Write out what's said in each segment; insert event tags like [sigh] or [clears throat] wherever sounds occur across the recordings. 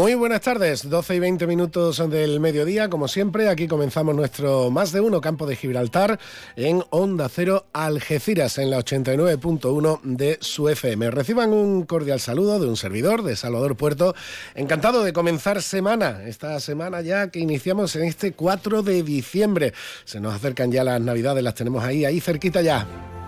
Muy buenas tardes, 12 y 20 minutos del mediodía, como siempre, aquí comenzamos nuestro más de uno campo de Gibraltar en Onda Cero Algeciras, en la 89.1 de su FM. Reciban un cordial saludo de un servidor de Salvador Puerto, encantado de comenzar semana, esta semana ya que iniciamos en este 4 de diciembre. Se nos acercan ya las navidades, las tenemos ahí, ahí cerquita ya.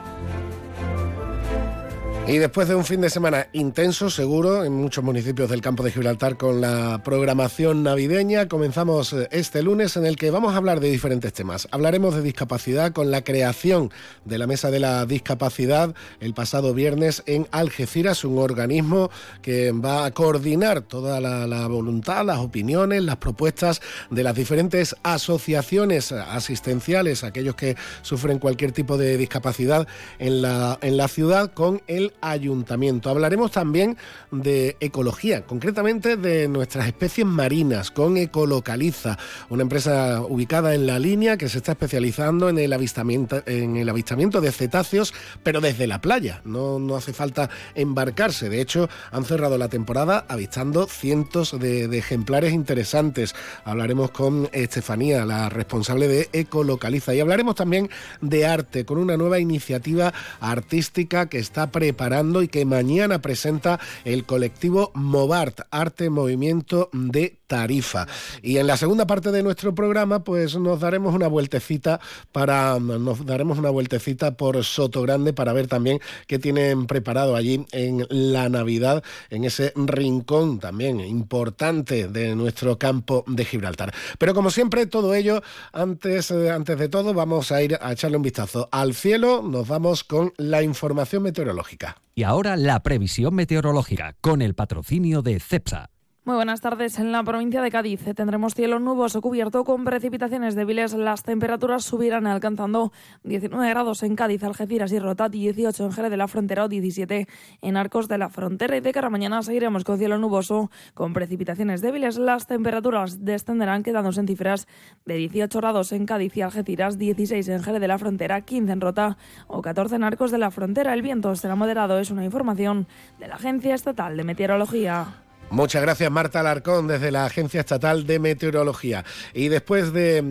Y después de un fin de semana intenso, seguro, en muchos municipios del campo de Gibraltar con la programación navideña, comenzamos eh, este lunes en el que vamos a hablar de diferentes temas. Hablaremos de discapacidad con la creación de la Mesa de la Discapacidad el pasado viernes en Algeciras, un organismo que va a coordinar toda la, voluntad, las opiniones, las propuestas de las diferentes asociaciones asistenciales, aquellos que sufren cualquier tipo de discapacidad en la, en la ciudad, con el ayuntamiento. Hablaremos también de ecología, concretamente de nuestras especies marinas, con Ecolocaliza, una empresa ubicada en la línea que se está especializando en el avistamiento, de cetáceos, pero desde la playa. No, no hace falta embarcarse. De hecho, han cerrado la temporada avistando cientos de, de ejemplares interesantes. Hablaremos con Estefanía, la responsable de Ecolocaliza. Y hablaremos también de arte, con una nueva iniciativa artística que está preparada y que mañana presenta el colectivo Movart, Arte Movimiento de Tarifa. Y en la segunda parte de nuestro programa, pues nos daremos una vueltecita para nos daremos una vueltecita por Soto Grande para ver también qué tienen preparado allí en la Navidad, en ese rincón también importante de nuestro campo de Gibraltar. Pero como siempre, todo ello, antes, eh, antes de todo, vamos a ir a echarle un vistazo al cielo. Nos vamos con la información meteorológica. Y ahora la previsión meteorológica con el patrocinio de CEPSA. Muy buenas tardes. En la provincia de Cádiz tendremos cielo nuboso cubierto con precipitaciones débiles. Las temperaturas subirán alcanzando 19 grados en Cádiz, Algeciras y Rota, 18 en Jerez de la Frontera o 17 en Arcos de la Frontera. Y de cara a mañana seguiremos con cielo nuboso con precipitaciones débiles. Las temperaturas descenderán quedándose en cifras de 18 grados en Cádiz y Algeciras, 16 en Jerez de la Frontera, 15 en Rota o 14 en Arcos de la Frontera. El viento será moderado. Es una información de la Agencia Estatal de Meteorología. Muchas gracias Marta Alarcón desde la Agencia Estatal de Meteorología. Y después de,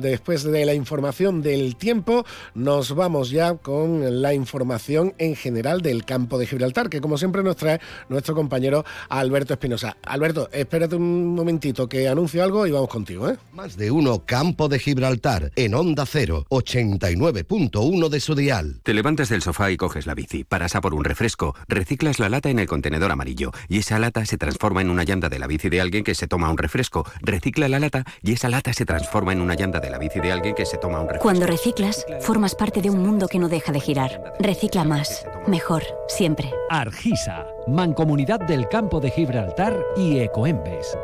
después de la información del tiempo, nos vamos ya con la información en general del campo de Gibraltar, que como siempre nos trae nuestro compañero Alberto Espinosa. Alberto, espérate un momentito que anuncio algo y vamos contigo. ¿eh? Más de uno campo de Gibraltar en Onda 0, 89.1 de su dial. Te levantas del sofá y coges la bici, paras a por un refresco, reciclas la lata en el contenedor amarillo y esa lata se transforma transforma en una llanta de la bici de alguien que se toma un refresco. Recicla la lata y esa lata se transforma en una llanta de la bici de alguien que se toma un refresco. Cuando reciclas, formas parte de un mundo que no deja de girar. Recicla más, mejor, siempre. Argisa, Mancomunidad del Campo de Gibraltar y Ecoembes.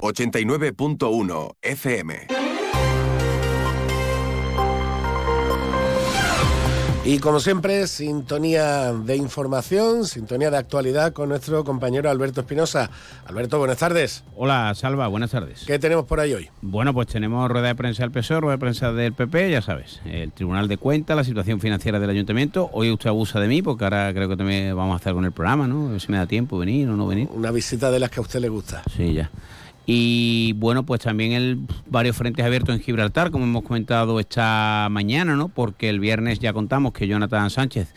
89.1 FM. Y como siempre, sintonía de información, sintonía de actualidad con nuestro compañero Alberto Espinosa. Alberto, buenas tardes. Hola, Salva, buenas tardes. ¿Qué tenemos por ahí hoy? Bueno, pues tenemos rueda de prensa del PSOE, rueda de prensa del PP, ya sabes, el Tribunal de Cuentas, la situación financiera del Ayuntamiento. Hoy usted abusa de mí porque ahora creo que también vamos a hacer con el programa, ¿no? A ver si me da tiempo venir o no venir. Una visita de las que a usted le gusta. Sí, ya. Y bueno, pues también el, varios frentes abiertos en Gibraltar, como hemos comentado esta mañana, ¿no? Porque el viernes ya contamos que Jonathan Sánchez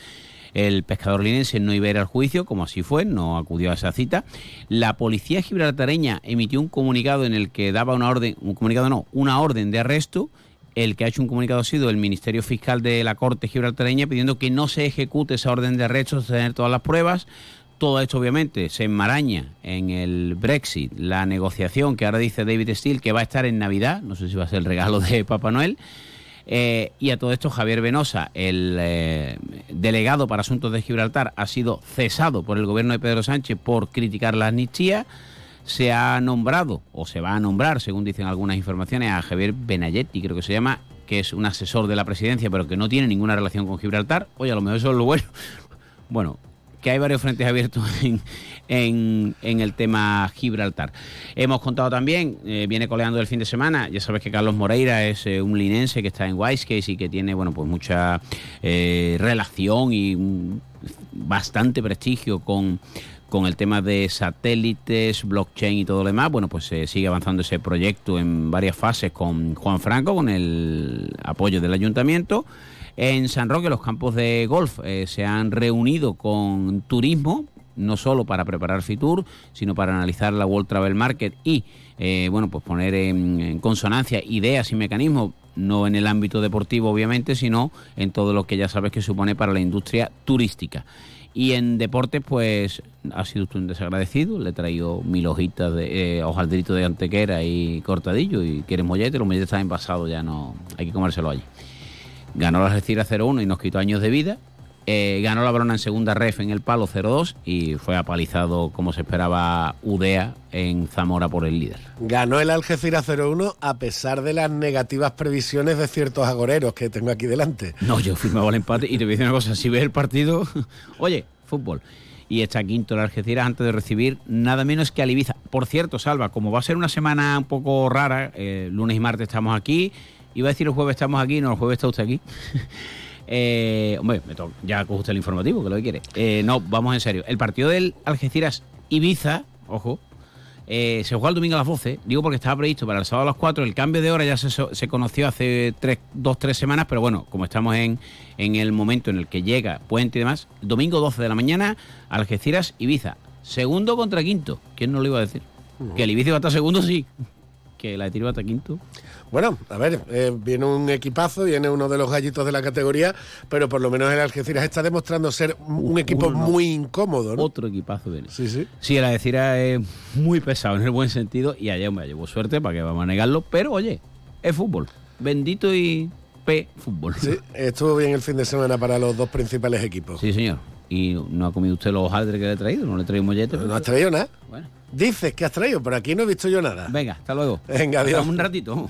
el pescador linense no iba a ir al juicio, como así fue, no acudió a esa cita. La policía gibraltareña emitió un comunicado en el que daba una orden, un comunicado no, una orden de arresto. El que ha hecho un comunicado ha sido el Ministerio Fiscal de la Corte Gibraltareña pidiendo que no se ejecute esa orden de arresto, tener todas las pruebas. Todo esto obviamente se enmaraña en el Brexit, la negociación que ahora dice David Steele que va a estar en Navidad, no sé si va a ser el regalo de [laughs] Papá Noel. Eh, y a todo esto Javier Venosa, el eh, delegado para asuntos de Gibraltar, ha sido cesado por el gobierno de Pedro Sánchez por criticar la amnistía. Se ha nombrado, o se va a nombrar, según dicen algunas informaciones, a Javier Benayetti, creo que se llama, que es un asesor de la presidencia, pero que no tiene ninguna relación con Gibraltar. Oye, a lo mejor eso es lo bueno. [laughs] Bueno, que hay varios frentes abiertos [laughs] en, en, el tema Gibraltar. Hemos contado también, eh, viene coleando el fin de semana, ya sabes que Carlos Moreira es eh, un linense que está en Case y que tiene bueno pues mucha eh, relación y bastante prestigio con con el tema de satélites, blockchain y todo lo demás, bueno, pues se sigue avanzando ese proyecto en varias fases con Juan Franco, con el apoyo del ayuntamiento. En San Roque los campos de golf eh, se han reunido con turismo, no solo para preparar Fitur, sino para analizar la World Travel Market y eh, bueno, pues poner en, consonancia ideas y mecanismos, no en el ámbito deportivo obviamente, sino en todo lo que ya sabes que supone para la industria turística. Y en deportes, pues ha sido usted un desagradecido. Le he traído mil hojitas de eh, hojaldrito de antequera y cortadillo. Y quiere mollete, los molletes están envasados, ya no hay que comérselo allí. Ganó la Algeciras 0-1 y nos quitó años de vida. Eh, ganó la Brona en segunda ref en el palo 0-2 y fue apalizado como se esperaba Udea en Zamora por el líder. Ganó el Algeciras 0-1 a pesar de las negativas previsiones de ciertos agoreros que tengo aquí delante. No, yo firmaba el empate y te voy a decir una cosa, si ves el partido, [laughs] oye, fútbol. Y está quinto el Algeciras antes de recibir nada menos que a Ibiza. Por cierto, Salva, como va a ser una semana un poco rara, eh, lunes y martes estamos aquí, Iba a decir el jueves estamos aquí, no, el jueves está usted aquí. [laughs] eh, hombre, me ya coge usted el informativo, que lo que quiere. Eh, no, vamos en serio. El partido del Algeciras Ibiza, ojo, eh, se juega el domingo a las 12. Digo porque estaba previsto para el sábado a las 4. El cambio de hora ya se, se conoció hace tres, dos, tres semanas, pero bueno, como estamos en, en el momento en el que llega puente y demás, domingo 12 de la mañana, Algeciras Ibiza. Segundo contra quinto. ¿Quién no lo iba a decir? Que el Ibiza iba a estar segundo, sí. [laughs] Que la de tiro va a estar quinto. Bueno, a ver, eh, viene un equipazo, viene uno de los gallitos de la categoría, pero por lo menos el Algeciras está demostrando ser un equipo muy incómodo. ¿no? Otro equipazo viene. Sí, sí. Sí, el Algeciras es muy pesado en el buen sentido y ayer me llevó suerte para que vamos a negarlo, pero oye, es fútbol. Bendito y P fútbol. Sí, estuvo bien el fin de semana para los dos principales equipos. Sí, señor. ¿Y no ha comido usted los hojaldres que le he traído? ¿No le he traído mollete? No, no has traído nada. Bueno. Dices que has traído, pero aquí no he visto yo nada. Venga, hasta luego. Venga, adiós. un ratito.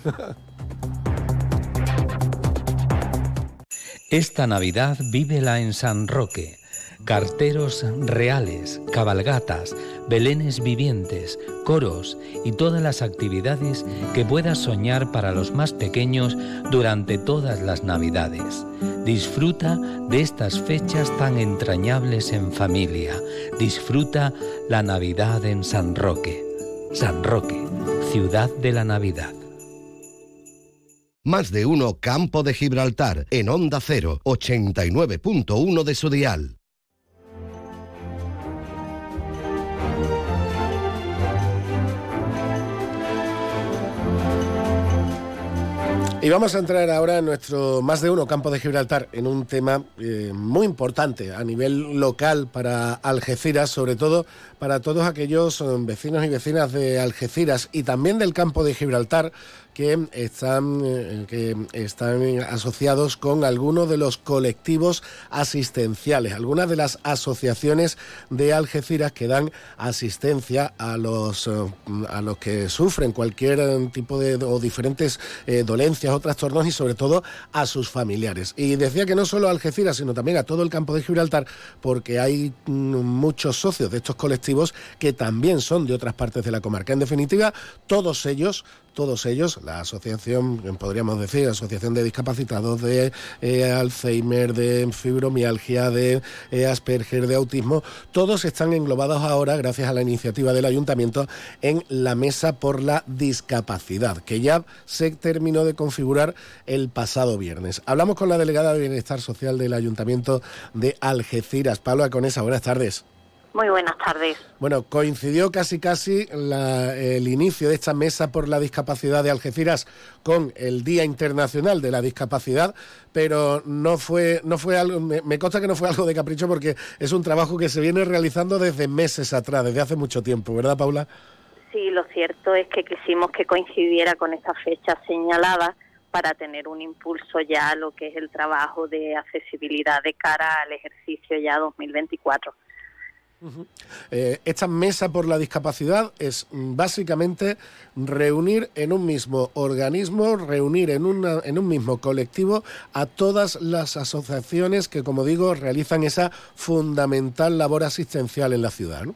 Esta Navidad vívela en San Roque. Carteros reales, cabalgatas, belenes vivientes, coros y todas las actividades que puedas soñar para los más pequeños durante todas las Navidades. Disfruta de estas fechas tan entrañables en familia. Disfruta la Navidad en San Roque. San Roque, ciudad de la Navidad. Más de uno Campo de Gibraltar en Onda 0, 89.1 de su dial. Y vamos a entrar ahora en nuestro más de uno campo de Gibraltar en un tema eh, muy importante a nivel local para Algeciras, sobre todo para todos aquellos eh, vecinos y vecinas de Algeciras y también del campo de Gibraltar que están, eh, que están asociados con algunos de los colectivos asistenciales, algunas de las asociaciones de Algeciras que dan asistencia a los, eh, a los que sufren cualquier tipo de o diferentes eh, dolencias o trastornos y sobre todo a sus familiares. Y decía que no solo a Algeciras, sino también a todo el campo de Gibraltar, porque hay mm, muchos socios de estos colectivos que también son de otras partes de la comarca. En definitiva, todos ellos todos ellos, la asociación, podríamos decir, asociación de discapacitados de eh, Alzheimer, de fibromialgia, de eh, Asperger, de autismo, todos están englobados ahora, gracias a la iniciativa del ayuntamiento, en la mesa por la discapacidad, que ya se terminó de configurar el pasado viernes. Hablamos con la delegada de Bienestar Social del Ayuntamiento de Algeciras, Pablo Aconesa, buenas tardes. Muy buenas tardes. Bueno, coincidió casi casi el inicio de esta mesa por la discapacidad de Algeciras con el Día Internacional de la Discapacidad, pero no fue, no fue algo, me, me, consta que no fue algo de capricho porque es un trabajo que se viene realizando desde meses atrás, desde hace mucho tiempo, ¿verdad, Paula? Sí, lo cierto es que quisimos que coincidiera con esta fecha señalada para tener un impulso ya a lo que es el trabajo de accesibilidad de cara al ejercicio ya 2024. Eh, esta mesa por la discapacidad es mm, básicamente reunir en un mismo organismo, reunir en, una, en un mismo colectivo a todas las asociaciones que, como digo, realizan esa fundamental labor asistencial en la ciudad. ¿no?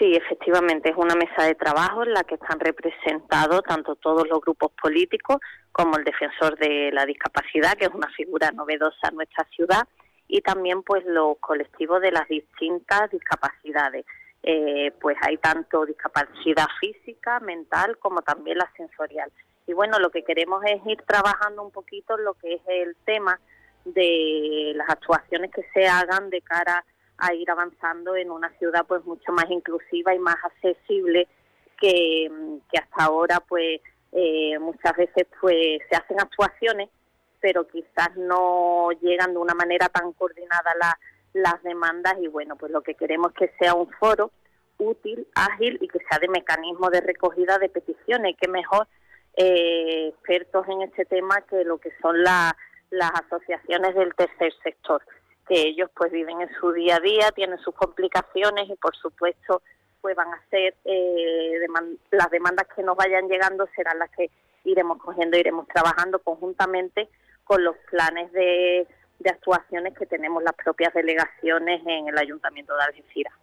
Sí, efectivamente, es una mesa de trabajo en la que están representados tanto todos los grupos políticos como el defensor de la discapacidad, que es una figura novedosa en nuestra ciudad, y también pues los colectivos de las distintas discapacidades. Eh, pues hay tanto discapacidad física, mental, como también la sensorial. Y bueno, lo que queremos es ir trabajando un poquito lo que es el tema de las actuaciones que se hagan de cara a ir avanzando en una ciudad pues mucho más inclusiva y más accesible que, hasta ahora pues eh, muchas veces pues se hacen actuaciones pero quizás no llegan de una manera tan coordinada las demandas y bueno pues lo que queremos es que sea un foro útil, ágil y que sea de mecanismo de recogida de peticiones, que mejor eh, expertos en este tema que lo que son las asociaciones del tercer sector que ellos pues viven en su día a día, tienen sus complicaciones y por supuesto pues van a ser eh, las demandas que nos vayan llegando serán las que iremos cogiendo, iremos trabajando conjuntamente con los planes de, de actuaciones que tenemos las propias delegaciones en el Ayuntamiento de Algeciras.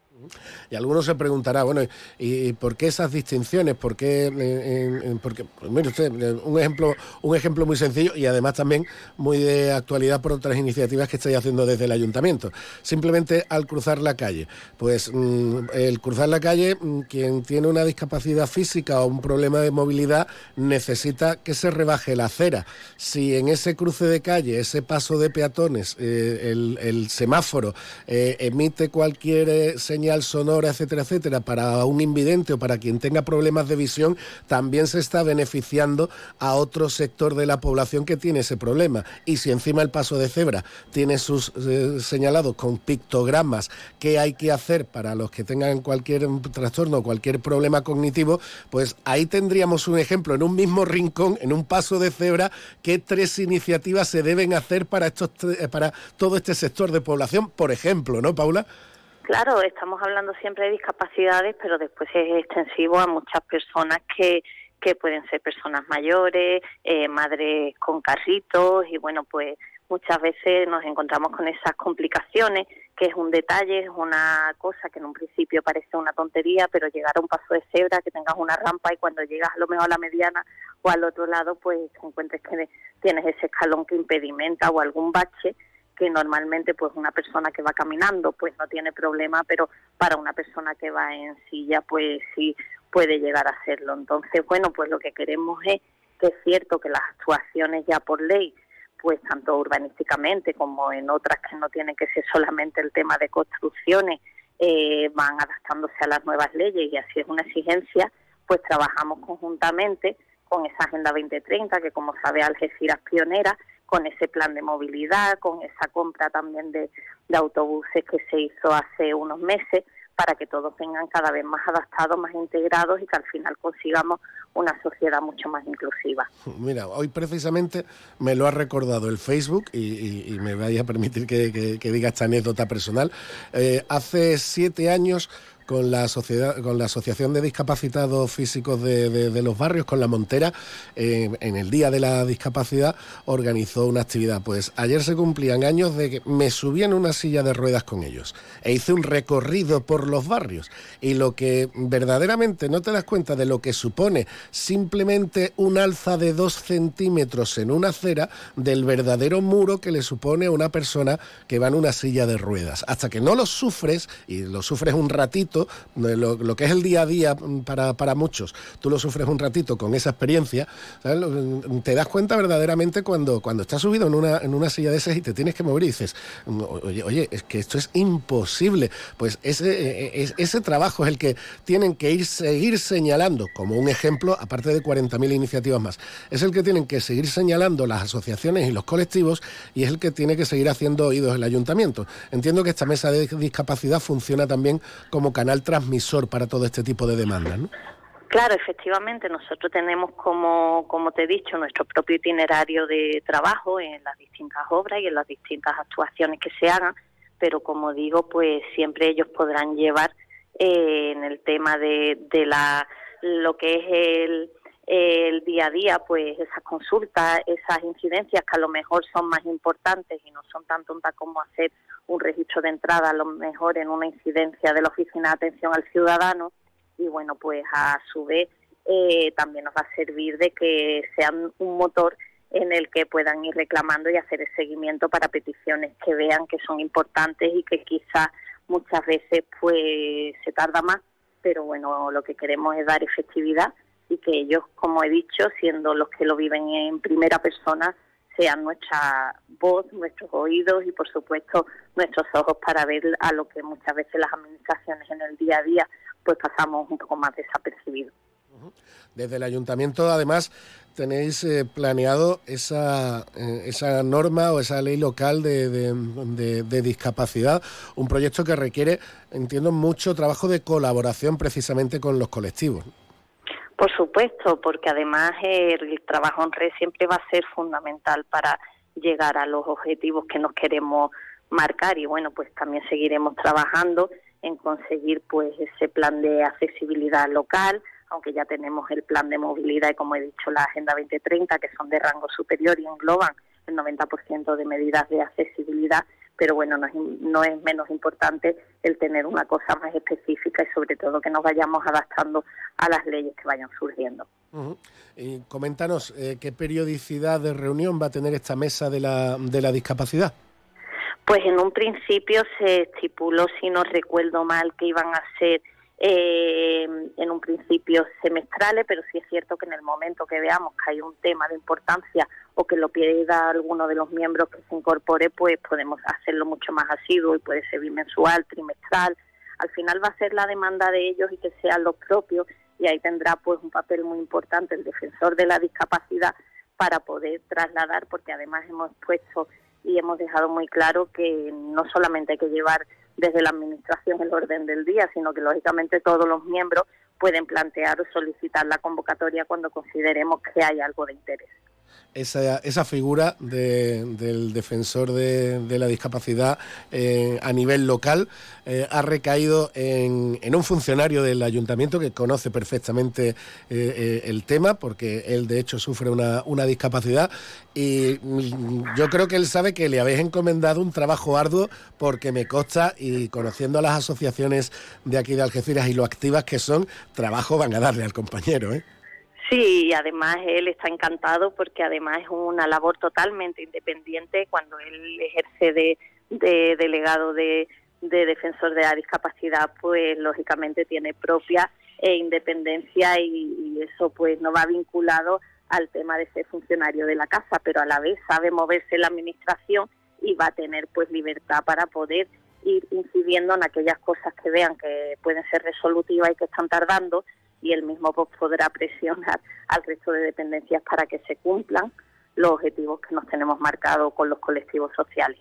Y algunos se preguntará, bueno, ¿y, por qué esas distinciones? ¿Por qué? Eh, porque, pues mire usted, un ejemplo, un ejemplo muy sencillo y además también muy de actualidad por otras iniciativas que estáis haciendo desde el ayuntamiento. Simplemente al cruzar la calle. Pues mm, el cruzar la calle, mm, quien tiene una discapacidad física o un problema de movilidad necesita que se rebaje la acera. Si en ese cruce de calle, ese paso de peatones, eh, el, semáforo eh, emite cualquier señal sonora, etcétera, etcétera, para un invidente o para quien tenga problemas de visión, también se está beneficiando a otro sector de la población que tiene ese problema. Y si encima el paso de cebra tiene sus eh, señalados con pictogramas qué hay que hacer para los que tengan cualquier trastorno, cualquier problema cognitivo, pues ahí tendríamos un ejemplo en un mismo rincón, en un paso de cebra, qué tres iniciativas se deben hacer para estos para todo este sector de población, por ejemplo, ¿no, Paula? Claro, estamos hablando siempre de discapacidades, pero después es extensivo a muchas personas que, que pueden ser personas mayores, eh, madres con carritos y bueno, pues muchas veces nos encontramos con esas complicaciones, que es un detalle, es una cosa que en un principio parece una tontería, pero llegar a un paso de cebra, que tengas una rampa y cuando llegas a lo mejor a la mediana o al otro lado, pues encuentres que tienes ese escalón que impedimenta o algún bache que normalmente pues una persona que va caminando pues no tiene problema, pero para una persona que va en silla pues sí puede llegar a hacerlo. Entonces, bueno, pues lo que queremos es que es cierto que las actuaciones ya por ley pues tanto urbanísticamente como en otras que no tienen que ser solamente el tema de construcciones, eh, van adaptándose a las nuevas leyes y así es una exigencia, pues trabajamos conjuntamente con esa Agenda 2030, que como sabe Algeciras pionera, con ese plan de movilidad, con esa compra también de, autobuses que se hizo hace unos meses para que todos vengan cada vez más adaptados, más integrados y que al final consigamos una sociedad mucho más inclusiva. Mira, hoy precisamente me lo ha recordado el Facebook y, me vaya a permitir que, diga esta anécdota personal. Eh, hace siete años con la sociedad, con la Asociación de Discapacitados Físicos de, los Barrios, con la Montera, en el Día de la Discapacidad, organizó una actividad. Pues ayer se cumplían años de que me subí en una silla de ruedas con ellos e hice un recorrido por los barrios. Y lo que verdaderamente no te das cuenta de lo que supone simplemente un alza de dos centímetros en una acera del verdadero muro que le supone a una persona que va en una silla de ruedas. Hasta que no lo sufres, y lo sufres un ratito, lo, que es el día a día para, para, muchos, tú lo sufres un ratito con esa experiencia, te das cuenta verdaderamente cuando, cuando estás subido en una, en una silla de esas y te tienes que mover y dices, oye, oye, es que esto es imposible. Pues ese, e, ese trabajo es el que tienen que ir seguir señalando, como un ejemplo, aparte de 40.000 iniciativas más, es el que tienen que seguir señalando las asociaciones y los colectivos y es el que tiene que seguir haciendo oídos el ayuntamiento. Entiendo que esta mesa de discapacidad funciona también como canal transmisor para todo este tipo de demandas, ¿no? Claro, efectivamente, nosotros tenemos como, como te he dicho, nuestro propio itinerario de trabajo en las distintas obras y en las distintas actuaciones que se hagan, pero como digo, pues siempre ellos podrán llevar eh, en el tema de, de la lo que es el, el día a día, pues esas consultas, esas incidencias que a lo mejor son más importantes y no son tan tontas como hacer un registro de entrada, a lo mejor en una incidencia de la Oficina de Atención al Ciudadano. Y bueno, pues a su vez eh, también nos va a servir de que sean un motor en el que puedan ir reclamando y hacer el seguimiento para peticiones que vean que son importantes y que quizás muchas veces pues se tarda más, pero bueno, lo que queremos es dar efectividad y que ellos, como he dicho, siendo los que lo viven en primera persona, sean nuestra voz, nuestros oídos y, por supuesto, nuestros ojos para ver a lo que muchas veces las administraciones en el día a día pues pasamos un poco más desapercibidos. Desde el ayuntamiento, además, tenéis eh, planeado esa, eh, esa norma o esa ley local de, de, discapacidad, un proyecto que requiere, entiendo, mucho trabajo de colaboración precisamente con los colectivos. Por supuesto, porque además el trabajo en red siempre va a ser fundamental para llegar a los objetivos que nos queremos marcar y bueno, pues también seguiremos trabajando en conseguir pues ese plan de accesibilidad local, aunque ya tenemos el plan de movilidad y como he dicho la Agenda 2030 que son de rango superior y engloban el 90% de medidas de accesibilidad, pero bueno, no es, no es menos importante el tener una cosa más específica y sobre todo que nos vayamos adaptando a las leyes que vayan surgiendo. y coméntanos, eh, ¿qué periodicidad de reunión va a tener esta mesa de la, de la discapacidad? Pues en un principio se estipuló, si no recuerdo mal, que iban a ser eh, en un principio semestrales, pero sí es cierto que en el momento que veamos que hay un tema de importancia o que lo pida alguno de los miembros que se incorpore, pues podemos hacerlo mucho más asiduo y puede ser bimensual, trimestral. Al final va a ser la demanda de ellos y que sean los propios y ahí tendrá pues un papel muy importante el defensor de la discapacidad para poder trasladar, porque además hemos puesto y hemos dejado muy claro que no solamente hay que llevar desde la Administración el orden del día, sino que lógicamente todos los miembros pueden plantear o solicitar la convocatoria cuando consideremos que hay algo de interés esa, esa figura del defensor de, la discapacidad eh, a nivel local eh, ha recaído en, un funcionario del ayuntamiento que conoce perfectamente eh, el tema, porque él de hecho sufre una, discapacidad y yo creo que él sabe que le habéis encomendado un trabajo arduo porque me consta y conociendo a las asociaciones de aquí de Algeciras y lo activas que son, trabajo van a darle al compañero. Sí, y además él está encantado porque además es una labor totalmente independiente cuando él ejerce de, delegado de, defensor de la discapacidad, pues lógicamente tiene propia e independencia y, eso pues no va vinculado al tema de ser funcionario de la casa, pero a la vez sabe moverse la administración y va a tener pues libertad para poder ir incidiendo en aquellas cosas que vean que pueden ser resolutivas y que están tardando y el mismo pues, podrá presionar al resto de dependencias para que se cumplan los objetivos que nos tenemos marcados con los colectivos sociales.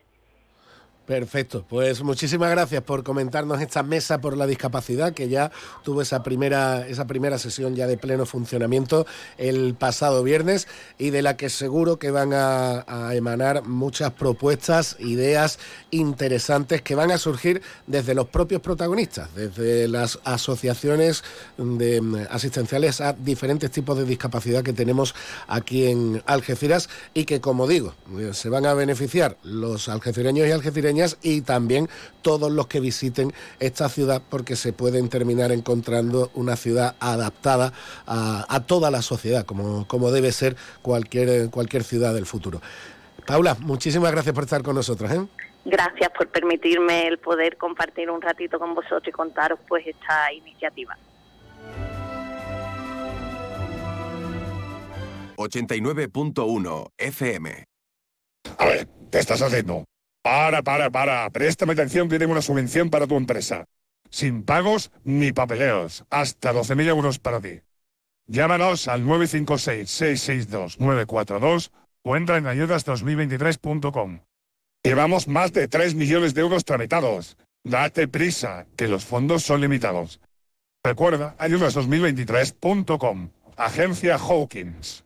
Perfecto, pues muchísimas gracias por comentarnos esta mesa por la discapacidad que ya tuvo esa primera, esa primera sesión ya de pleno funcionamiento el pasado viernes y de la que seguro que van a, emanar muchas propuestas, ideas interesantes que van a surgir desde los propios protagonistas, desde las asociaciones mm, asistenciales a diferentes tipos de discapacidad que tenemos aquí en Algeciras y que como digo, se van a beneficiar los algecireños y algecireñas y también todos los que visiten esta ciudad porque se pueden terminar encontrando una ciudad adaptada a, toda la sociedad, como, como debe ser cualquier, cualquier ciudad del futuro. Paula, muchísimas gracias por estar con nosotros. ¿eh? Gracias por permitirme el poder compartir un ratito con vosotros y contaros pues esta iniciativa. 89.1 FM. A ver, ¿qué estás haciendo? Para, para, para. Préstame atención que una subvención para tu empresa. Sin pagos ni papeleos. Hasta 12.000 euros para ti. Llámanos al 956-662-942 o entra en ayudas2023.com. Llevamos más de 3 millones de euros tramitados. Date prisa, que los fondos son limitados. Recuerda, ayudas2023.com. Agencia Hawkins.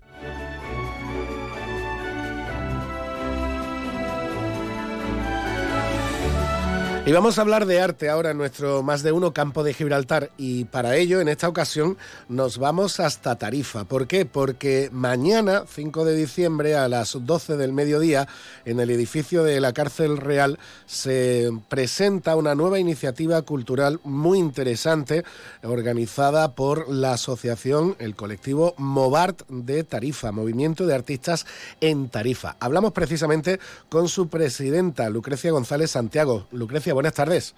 Y vamos a hablar de arte ahora en nuestro más de uno campo de Gibraltar y para ello en esta ocasión nos vamos hasta Tarifa. ¿Por qué? Porque mañana, 5 de diciembre a las 12 del mediodía, en el edificio de la Cárcel Real se presenta una nueva iniciativa cultural muy interesante organizada por la asociación, el colectivo Movart de Tarifa, Movimiento de Artistas en Tarifa. Hablamos precisamente con su presidenta, Lucrecia González Santiago. Buenas tardes.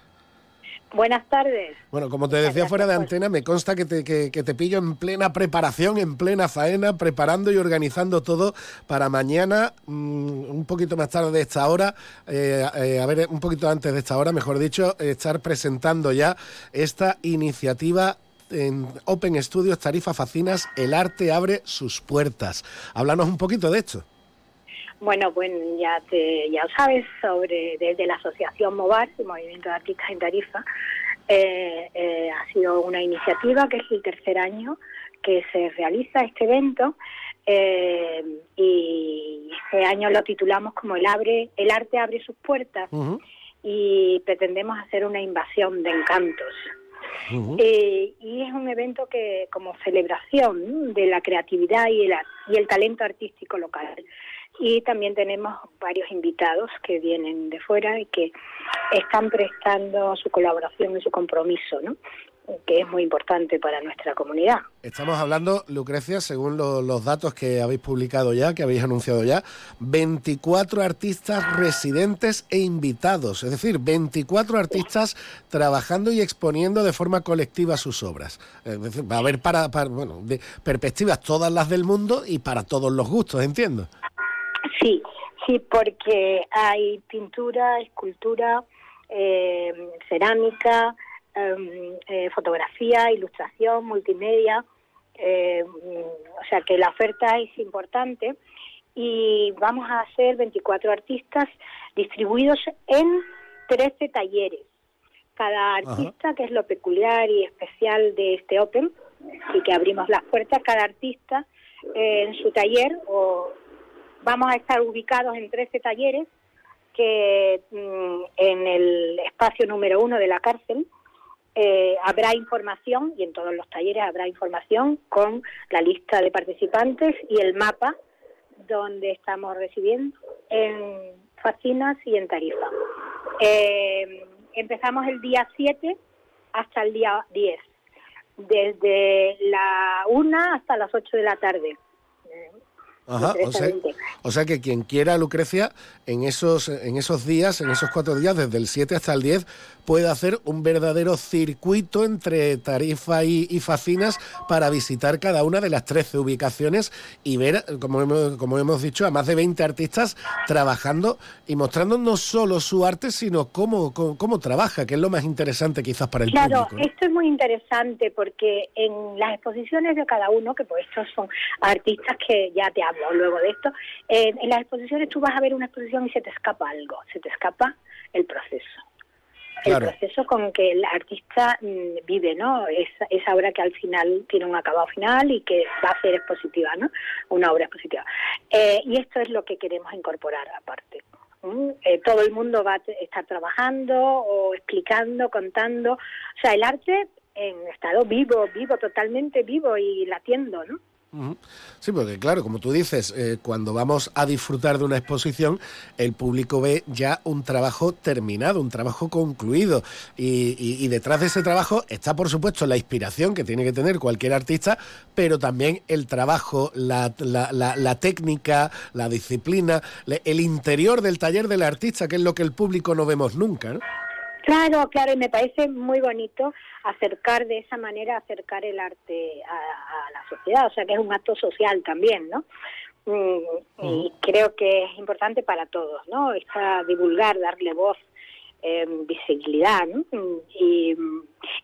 Buenas tardes. Bueno, como te decía fuera de antena, me consta que te, que, te pillo en plena preparación, en plena faena, preparando y organizando todo para mañana, mm, un poquito más tarde de esta hora, eh, eh, a ver, un poquito antes de esta hora, mejor dicho, estar presentando ya esta iniciativa en Open Studios Tarifa Facinas, el arte abre sus puertas. Háblanos un poquito de esto. Bueno, pues ya te, ya sabes sobre desde la asociación MOVAR, el Movimiento de Artistas en Tarifa, eh, eh, ha sido una iniciativa que es el tercer año que se realiza este evento eh, y este año lo titulamos como el abre el arte abre sus puertas y pretendemos hacer una invasión de encantos. y es un evento que como celebración de la creatividad y el, y el talento artístico local y también tenemos varios invitados que vienen de fuera y que están prestando su colaboración y su compromiso, ¿no? que es muy importante para nuestra comunidad. Estamos hablando, Lucrecia, según los datos que habéis publicado ya, que habéis anunciado ya, 24 artistas residentes e invitados, es decir, 24 artistas trabajando y exponiendo de forma colectiva sus obras. Va a haber bueno, perspectivas todas las del mundo y para todos los gustos, entiendo. Sí, sí, porque hay pintura, escultura, eh, cerámica, em, eh, fotografía, ilustración, multimedia. Eh, o sea que la oferta es importante y vamos a hacer 24 artistas distribuidos en 13 talleres. Cada artista, que es lo peculiar y especial de este Open, y que abrimos las puertas, cada artista en su taller o Vamos a estar ubicados en 13 talleres que mm, en el espacio número uno de la cárcel eh, habrá información y en todos los talleres habrá información con la lista de participantes y el mapa donde estamos recibiendo en Facinas y en Tarifa. Eh, empezamos el día 7 hasta el día 10, desde la 1 hasta las 8 de la tarde. Ajá, o sea, que quien quiera, Lucrecia, en esos, en esos días, en esos cuatro días, desde el 7 hasta el 10, puede hacer un verdadero circuito entre Tarifa y, Facinas para visitar cada una de las 13 ubicaciones y ver, como hemos, como hemos dicho, a más de 20 artistas trabajando y mostrando no solo su arte, sino cómo, cómo, trabaja, que es lo más interesante quizás para el público. Claro, esto es muy interesante porque en las exposiciones de cada uno, que pues estos son artistas que ya te luego de esto. en las exposiciones tú vas a ver una exposición y se te escapa algo, se te escapa el proceso. El proceso con que el artista mm, vive, ¿no? Esa, obra que al final tiene un acabado final y que va a ser expositiva, ¿no? Una obra expositiva. Eh, y esto es lo que queremos incorporar aparte. Eh, todo el mundo va a estar trabajando o explicando, contando. O sea, el arte en estado vivo, vivo, totalmente vivo y latiendo, ¿no? Sí, porque claro, como tú dices, eh, cuando vamos a disfrutar de una exposición, el público ve ya un trabajo terminado, un trabajo concluido. Y, detrás de ese trabajo está, por supuesto, la inspiración que tiene que tener cualquier artista, pero también el trabajo, la, la técnica, la disciplina, el interior del taller del artista, que es lo que el público no vemos nunca. ¿no? Claro, claro, y me parece muy bonito acercar de esa manera, acercar el arte a, la sociedad, o sea que es un acto social también, ¿no? Mm, y creo que es importante para todos, ¿no? Esta divulgar, darle voz, eh, visibilidad, ¿no? Y,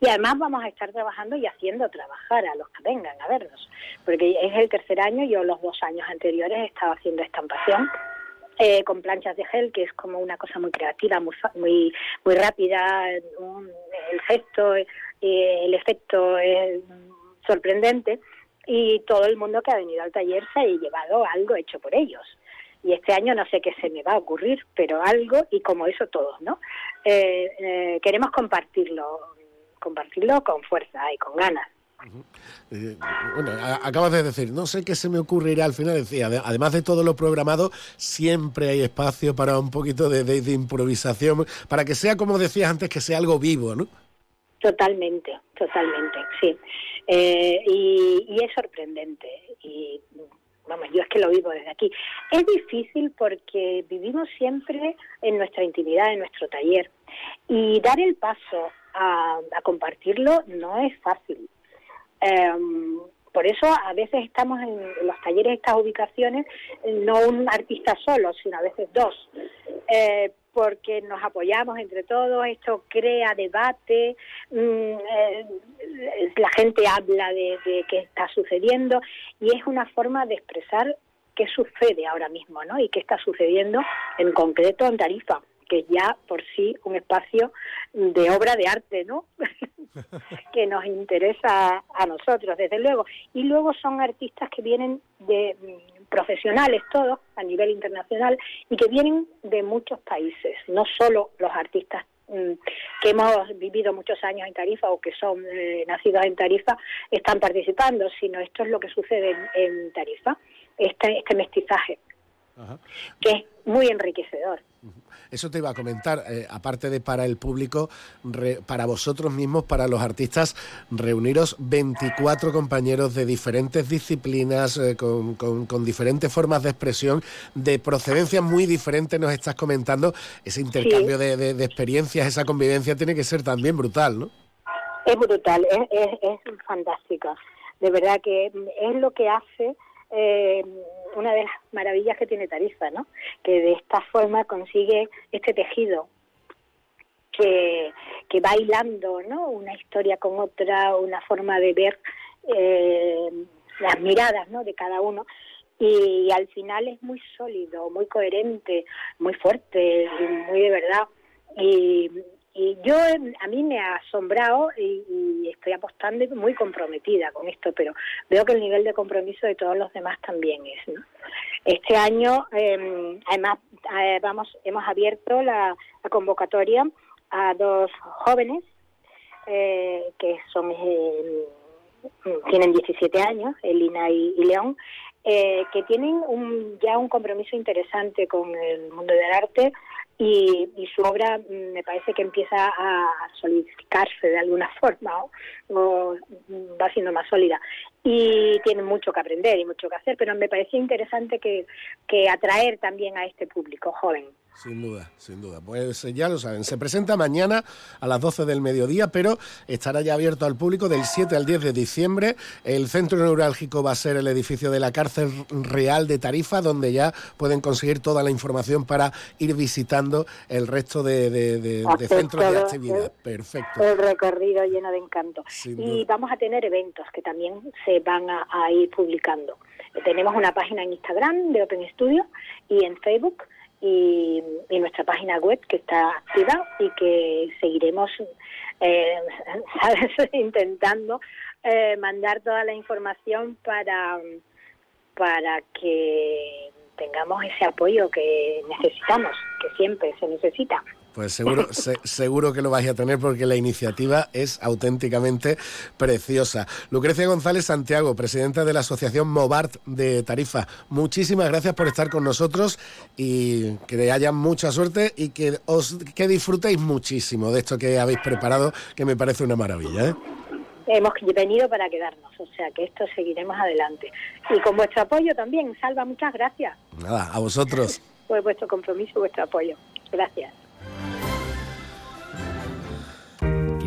y además vamos a estar trabajando y haciendo trabajar a los que vengan a vernos, porque es el tercer año, yo los dos años anteriores he estado haciendo estampación eh, con planchas de gel, que es como una cosa muy creativa, muy muy, muy rápida, el gesto, eh, el efecto es sorprendente y todo el mundo que ha venido al taller se ha llevado algo hecho por ellos. y este año no sé qué se me va a ocurrir, pero algo y como eso todos, ¿no? Eh, eh, queremos compartirlo, compartirlo con fuerza y con ganas. Eh, bueno, acabas de decir, no sé qué se me ocurrirá al final. Decía, además de todo lo programado, siempre hay espacio para un poquito de, improvisación, para que sea, como decías antes, que sea algo vivo, ¿no? Totalmente, totalmente, sí. Eh, y, es sorprendente. Y vamos, yo es que lo vivo desde aquí. Es difícil porque vivimos siempre en nuestra intimidad, en nuestro taller. Y dar el paso a, compartirlo no es fácil. Em, por eso a veces estamos en, los talleres, estas ubicaciones, no un artista solo, sino a veces dos. Eh, porque nos apoyamos entre todos, esto crea debate, mm, eh, la gente habla de, qué está sucediendo y es una forma de expresar qué sucede ahora mismo ¿no? y qué está sucediendo en concreto en Tarifa, que ya por sí un espacio de obra de arte, ¿no? [laughs] que nos interesa a nosotros, desde luego. Y luego son artistas que vienen de profesionales todos a nivel internacional y que vienen de muchos países, no solo los artistas mm, que hemos vivido muchos años en Tarifa o que son eh, nacidos en Tarifa están participando, sino esto es lo que sucede en, Tarifa, este, este mestizaje, que es muy enriquecedor. Eso te iba a comentar, eh, aparte de para el público, para vosotros mismos, para los artistas, reuniros 24 compañeros de diferentes disciplinas, eh, con, diferentes formas de expresión, de procedencias muy diferentes, nos estás comentando, ese intercambio de, experiencias, esa convivencia tiene que ser también brutal, ¿no? Es brutal, es, es, es fantástico. De verdad que es lo que hace eh, una de las maravillas que tiene Tarifa, ¿no? Que de esta forma consigue este tejido que, que va hilando, ¿no? Una historia con otra, una forma de ver eh, las miradas, ¿no? De cada uno y al final es muy sólido, muy coherente, muy fuerte, muy de verdad. Y, y yo, a mí me ha asombrado y, estoy apostando y muy comprometida con esto, pero veo que el nivel de compromiso de todos los demás también es. ¿no? Este año, em, además, eh, vamos, hemos abierto la, convocatoria a dos jóvenes eh, que son eh, tienen 17 años, Elina y, León, que tienen un, ya un compromiso interesante con el mundo del arte y, su obra mm, me parece que empieza a solidificarse de alguna [laughs] forma o, va siendo más sólida y tiene mucho que aprender y mucho que hacer, pero me parecía interesante que, que atraer también a este público joven. Sin duda, sin duda. Pues eh, ya lo saben, se presenta mañana a las 12 del mediodía, pero estará ya abierto al público del 7 al 10 de diciembre. El centro neurálgico va a ser el edificio de la cárcel real de Tarifa, donde ya pueden conseguir toda la información para ir visitando el resto de, centros de actividad. Perfecto. El recorrido lleno de encanto. y vamos a tener eventos que también se van a, a ir publicando. Tenemos una página en Instagram de Open Studio y en Facebook y, nuestra página web que está activa y que seguiremos eh, [laughs] intentando eh, mandar toda la información para, para que tengamos ese apoyo que necesitamos, que siempre se necesita. Pues seguro, [laughs] seguro que lo vais a tener porque la iniciativa es auténticamente preciosa. Lucrecia González Santiago, presidenta de la Asociación Movart de Tarifa, muchísimas gracias por estar con nosotros y que haya mucha suerte y que os que disfrutéis muchísimo de esto que habéis preparado, que me parece una maravilla. ¿eh? Hemos venido para quedarnos, o sea que esto seguiremos adelante. Y con vuestro apoyo también, Salva, muchas gracias. Nada, a vosotros. [laughs] Por vuestro compromiso vuestro apoyo. Gracias.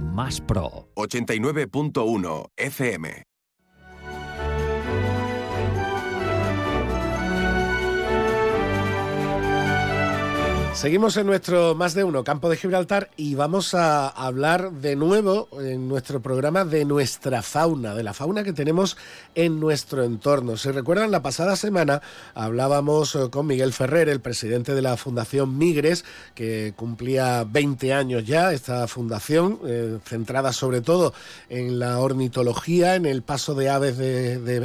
más pro. 89.1 FM. Seguimos en nuestro más de uno campo de Gibraltar y vamos a hablar de nuevo en nuestro programa de nuestra fauna, de la fauna que tenemos en nuestro entorno. Si recuerdan, la pasada semana hablábamos eh, con Miguel Ferrer, el presidente de la Fundación Migres, que cumplía 20 años ya, esta fundación, eh, centrada sobre todo en la ornitología, en el paso de aves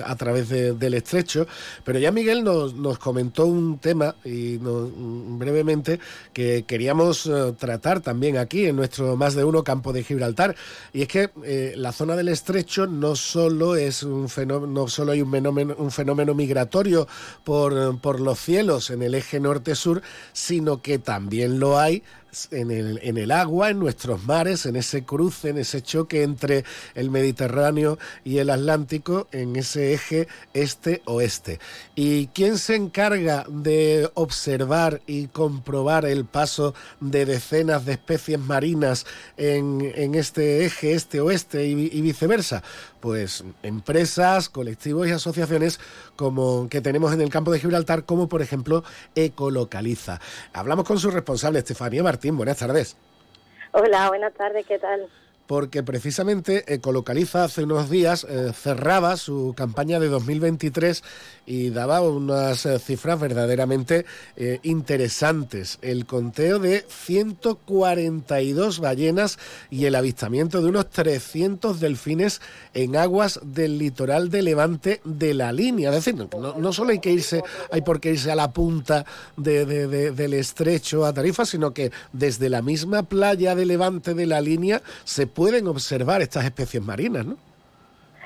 a través del estrecho. Pero ya Miguel nos, nos comentó un tema y brevemente que queríamos eh, tratar también aquí en nuestro más de uno campo de Gibraltar. Y es que eh, la zona del estrecho no solo es un fenómeno, no solo hay un fenómeno, un fenómeno migratorio por, por los cielos en el eje norte-sur, sino que también lo hay en el, en el agua, en nuestros mares, en ese cruce, en ese choque entre el Mediterráneo y el Atlántico, en ese eje este-oeste. ¿Y quién se encarga de observar y comprobar el paso de decenas de especies marinas en, en este eje este-oeste y, y viceversa? Pues empresas, colectivos y asociaciones como que tenemos en el campo de Gibraltar, como por ejemplo Ecolocaliza. Hablamos con su responsable, Estefanía Martínez buenas tardes. Hola, buenas tardes, ¿qué tal? Porque precisamente Ecolocaliza hace unos días eh, cerraba su campaña de 2023 y daba unas eh, cifras verdaderamente eh, interesantes. El conteo de 142 ballenas y el avistamiento de unos 300 delfines en aguas del litoral de Levante de la línea. Es decir, no, solo hay que irse, hay por qué irse a la punta del estrecho a Tarifa, sino que desde la misma playa de Levante de la línea se pueden observar estas especies marinas, ¿no?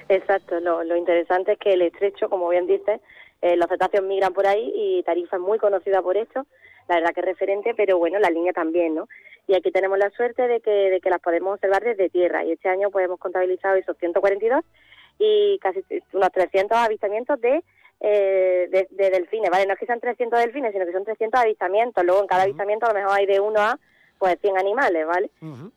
Exacto, lo, interesante es que el estrecho, como bien dices, eh, los cetáceos migran por ahí y Tarifa es muy conocida por esto, la verdad que es referente, pero bueno, la línea también, ¿no? Y aquí tenemos la suerte de que, de que las podemos observar desde tierra y este año pues hemos contabilizado esos 142 y casi unos 300 avistamientos de, eh, de, delfines, ¿vale? No es que sean 300 delfines, sino que son 300 avistamientos, luego en cada avistamiento a lo mejor hay de uno a pues 100 animales, ¿vale?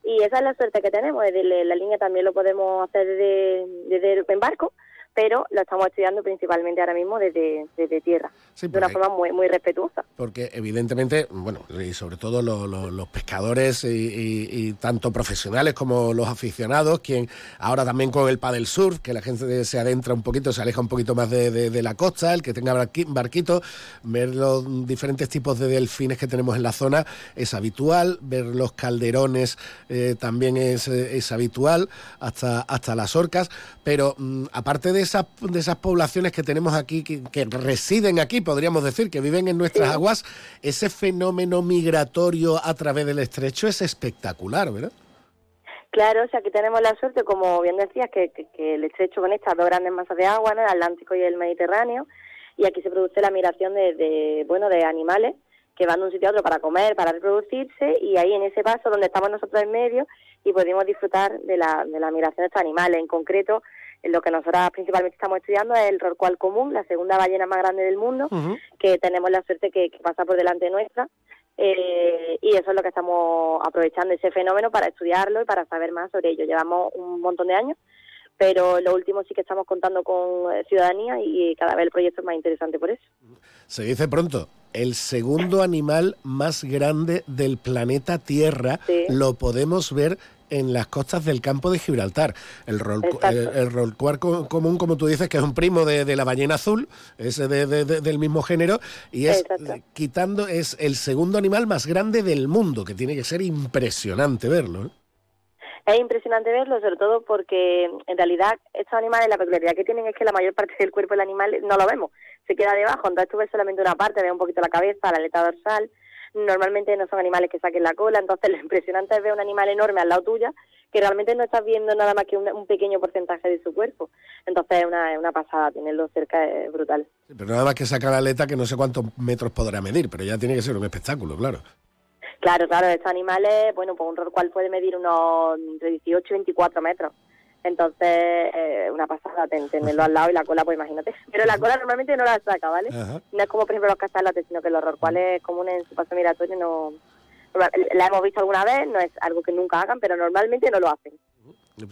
Y esa es la suerte que tenemos, la línea también lo podemos hacer desde, desde en barco, pero lo estamos estudiando principalmente ahora mismo desde, desde tierra, de una forma muy, muy respetuosa. Porque evidentemente, bueno, y sobre todo los pescadores y, tanto profesionales como los aficionados, quien ahora también con el paddle surf, que la gente se adentra un poquito, se aleja un poquito más de, la costa, el que tenga barquito, ver los diferentes tipos de delfines que tenemos en la zona es habitual, ver los calderones eh, también es, es habitual, hasta, hasta las orcas, pero mm, aparte de de, esas, de esas poblaciones que tenemos aquí, que, residen aquí, podríamos decir, que viven en nuestras aguas, ese fenómeno migratorio a través del estrecho es espectacular, ¿verdad? Claro, o sea, aquí tenemos la suerte, como bien decías, que, el estrecho conecta dos grandes masas de agua, el Atlántico y el Mediterráneo, y aquí se produce la migración de, bueno, de animales que van de un sitio a otro para comer, para reproducirse, y ahí en ese paso donde estamos nosotros en medio y podemos disfrutar de la, de la migración de estos animales. En concreto, lo que nosotros principalmente estamos estudiando es el rorcual común, la segunda ballena más grande del mundo, que tenemos la suerte que, pasa por delante nuestra. Eh, y eso es lo que estamos aprovechando, ese fenómeno, para estudiarlo y para saber más sobre ello. Llevamos un montón de años, pero lo último sí que estamos contando con eh, ciudadanía y cada vez el proyecto es más interesante por eso. Se dice pronto, el segundo animal más grande del planeta Tierra lo podemos ver en las costas del campo de Gibraltar. El, rol, el, común, como tú dices, que es un primo de, la ballena azul, es del mismo género, y es quitando, es el segundo animal más grande del mundo, que tiene que ser impresionante verlo. ¿eh? Es impresionante verlo, sobre todo porque en realidad estos animales, la peculiaridad que tienen es que la mayor parte del cuerpo del animal no lo vemos, se queda debajo, entonces tú ves solamente una parte, ves un poquito la cabeza, la aleta dorsal, normalmente no son animales que saquen la cola, entonces [laughs] lo impresionante es ver un animal enorme al lado tuya que realmente no estás viendo nada más que un, pequeño porcentaje de su cuerpo. Entonces es una, una pasada, tenerlo cerca es brutal. pero nada más que saca la aleta que no sé cuántos metros podrá medir, pero ya tiene que ser un espectáculo, claro. Claro, claro, estos animales, bueno, pues un rorcual puede medir unos entre 18 y 24 metros. Entonces, eh, una pasada tenerlo al lado y la cola, pues imagínate. Pero la cola normalmente no la saca, ¿vale? No es como, por ejemplo, los castalotes, sino que los rorcuales comunes en su paso migratorio no... La hemos visto alguna vez, no es algo que nunca hagan, pero normalmente no lo hacen.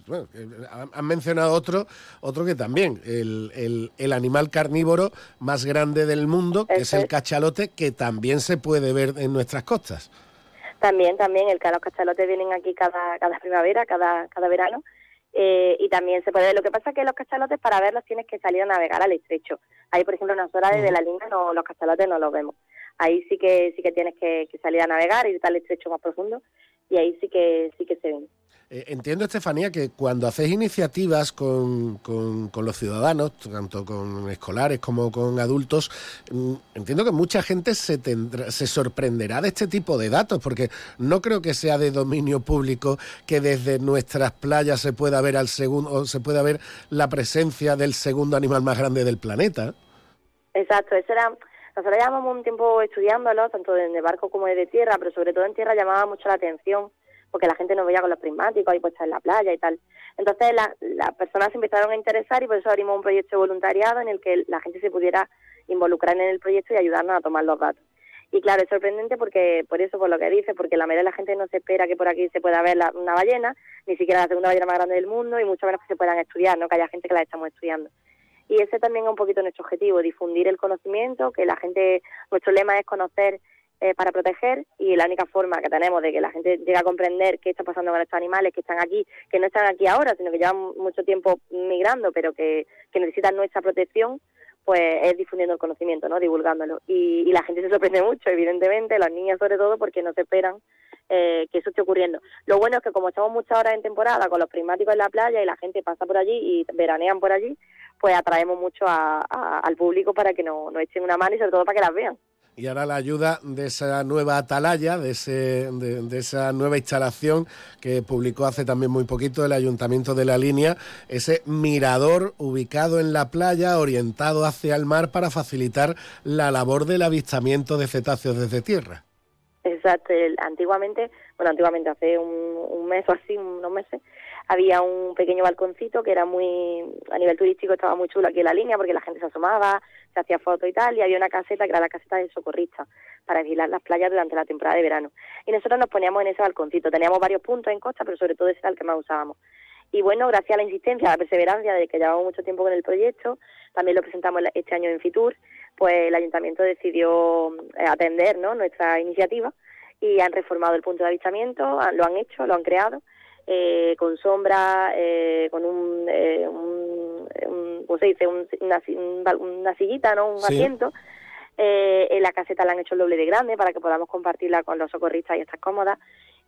Bueno, eh, han mencionado otro, otro que también, el, el, animal carnívoro más grande del mundo, que es el cachalote, que también se puede ver en nuestras costas. También, también, el los cachalotes vienen aquí cada, cada primavera, cada, cada verano, eh, y también se puede ver. Lo que pasa es que los cachalotes para verlos tienes que salir a navegar al estrecho. Ahí, por ejemplo, en las horas de la línea no, los cachalotes no los vemos. Ahí sí que sí que tienes que, que salir a navegar y tal estrecho más profundo y ahí sí que sí que se ven. Eh, entiendo, Estefanía, que cuando hacéis iniciativas con, con, los ciudadanos, tanto con escolares como con adultos, mm, entiendo que mucha gente se, tendrá, se sorprenderá de este tipo de datos, porque no creo que sea de dominio público que desde nuestras playas se pueda ver al segundo, se pueda ver la presencia del segundo animal más grande del planeta. Exacto, eso era nosotros llevamos un tiempo estudiándolo, tanto el barco como desde tierra, pero sobre todo en tierra llamaba mucho la atención porque la gente nos veía con los prismáticos ahí puestos en la playa y tal. Entonces las personas se empezaron a interesar y por eso abrimos un proyecto de voluntariado en el que la gente se pudiera involucrar en el proyecto y ayudarnos a tomar los datos. Y claro, es sorprendente porque por eso, por lo que dice, porque la mayoría de la gente no se espera que por aquí se pueda ver una ballena, ni siquiera la segunda ballena más grande del mundo y mucho menos que se puedan estudiar, ¿no? que haya gente que la estamos estudiando. Y ese también es un poquito nuestro objetivo, difundir el conocimiento, que la gente, nuestro lema es conocer eh, para proteger y la única forma que tenemos de que la gente llegue a comprender qué está pasando con estos animales que están aquí, que no están aquí ahora, sino que llevan mucho tiempo migrando, pero que, necesitan nuestra protección, pues es difundiendo el conocimiento, ¿no? divulgándolo. Y, la gente se sorprende mucho, evidentemente, las niñas sobre todo, porque no se esperan eh, que eso esté ocurriendo. Lo bueno es que como estamos muchas horas en temporada con los prismáticos en la playa y la gente pasa por allí y veranean por allí, pues atraemos mucho al público para que nos echen una mano y sobre todo para que las vean y ahora la ayuda de esa nueva atalaya, de, ese, de, esa nueva instalación que publicó hace también muy poquito el Ayuntamiento de la Línea, ese mirador ubicado en la playa, orientado hacia el mar para facilitar la labor del avistamiento de cetáceos desde tierra. Exacto, antiguamente, bueno, antiguamente hace un, mes o así, unos meses, había un pequeño balconcito que era muy, a nivel turístico estaba muy chulo aquí en la línea porque la gente se asomaba, se hacía fotos y tal, y había una caseta que era la caseta del socorrista para vigilar las playas durante la temporada de verano. Y nosotros nos poníamos en ese balconcito, teníamos varios puntos en costa, pero sobre todo ese era el que más usábamos. Y bueno, gracias a la insistencia, a la perseverancia de que llevamos mucho tiempo con el proyecto, también lo presentamos este año en Fitur, pues el ayuntamiento decidió eh, atender ¿no? nuestra iniciativa y han reformado el punto de avistamiento, lo han hecho, lo han creado eh, con sombra, eh, con un, eh, un, ¿cómo se dice? una, una, sillita, ¿no? Un asiento. Eh, en la caseta la han hecho el doble de grande para que podamos compartirla con los socorristas y estar cómodas.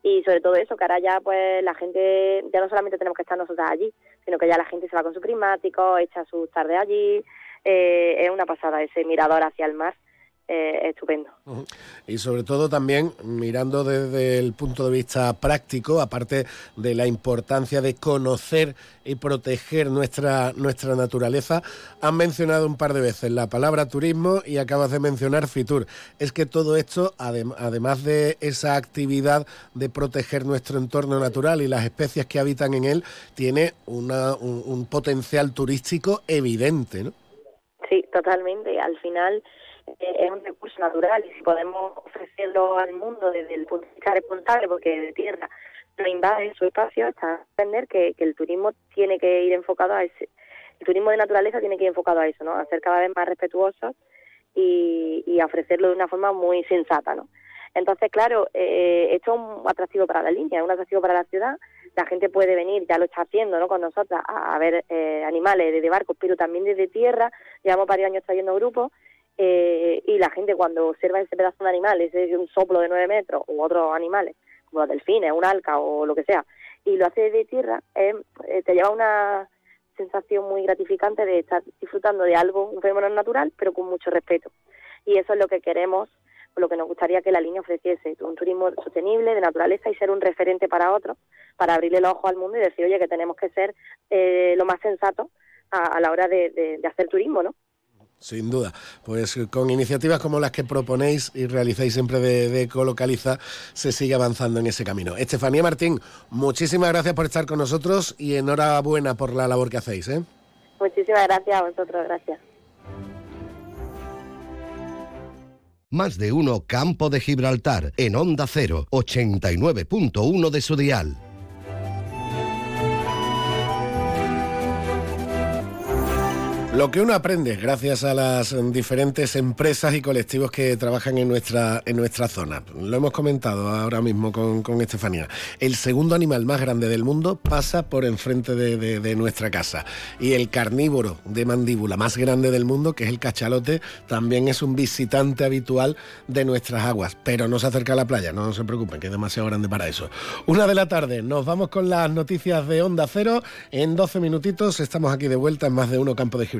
Y sobre todo eso, que ahora ya pues la gente, ya no solamente tenemos que estar nosotras allí, sino que ya la gente se va con su prismático, echa sus tardes allí. es una pasada ese mirador hacia el mar eh, estupendo. Y sobre todo también mirando desde el punto de vista práctico, aparte de la importancia de conocer y proteger nuestra, nuestra naturaleza, han mencionado un par de veces la palabra turismo y acabas de mencionar Fitur. Es que todo esto, además de esa actividad de proteger nuestro entorno natural y las especies que habitan en él, tiene una, un, un potencial turístico evidente, ¿no? Sí, totalmente. Al final es un recurso natural y si podemos ofrecerlo al mundo desde el punto de vista responsable, porque de tierra no invade su espacio, está a entender que, el turismo tiene que ir enfocado a ese, el turismo de naturaleza tiene que ir enfocado a eso, ¿no? A ser cada vez más respetuosos y, y a ofrecerlo de una forma muy sensata, ¿no? Entonces, claro, eh, esto es un atractivo para la línea, es un atractivo para la ciudad. La gente puede venir, ya lo está haciendo, ¿no? Con nosotras, a, ver eh, animales desde barcos, pero también desde tierra. Llevamos varios años trayendo grupos eh, y la gente cuando observa ese pedazo de animal, ese un soplo de nueve metros u otros animales, como los delfines, un alca o lo que sea, y lo hace de tierra, eh, te lleva una sensación muy gratificante de estar disfrutando de algo, un fenómeno natural, pero con mucho respeto. Y eso es lo que queremos, lo que nos gustaría que la línea ofreciese, un turismo sostenible, de naturaleza y ser un referente para otros, para abrirle el ojo al mundo y decir, oye, que tenemos que ser eh, lo más sensato a, la hora de hacer turismo, ¿no? Sin duda. Pues con iniciativas como las que proponéis y realizáis siempre de, Ecolocaliza, se sigue avanzando en ese camino. Estefanía Martín, muchísimas gracias por estar con nosotros y enhorabuena por la labor que hacéis. ¿eh? Muchísimas gracias a vosotros, gracias. Más de uno Campo de Gibraltar en Onda 0, 89.1 de su dial. Lo que uno aprende gracias a las diferentes empresas y colectivos que trabajan en nuestra, en nuestra zona. Lo hemos comentado ahora mismo con, Estefanía. El segundo animal más grande del mundo pasa por enfrente de, nuestra casa. Y el carnívoro de mandíbula más grande del mundo, que es el cachalote, también es un visitante habitual de nuestras aguas. Pero no se acerca a la playa, no se preocupen, que es demasiado grande para eso. Una de la tarde, nos vamos con las noticias de Onda Cero. En 12 minutitos estamos aquí de vuelta en más de uno campo de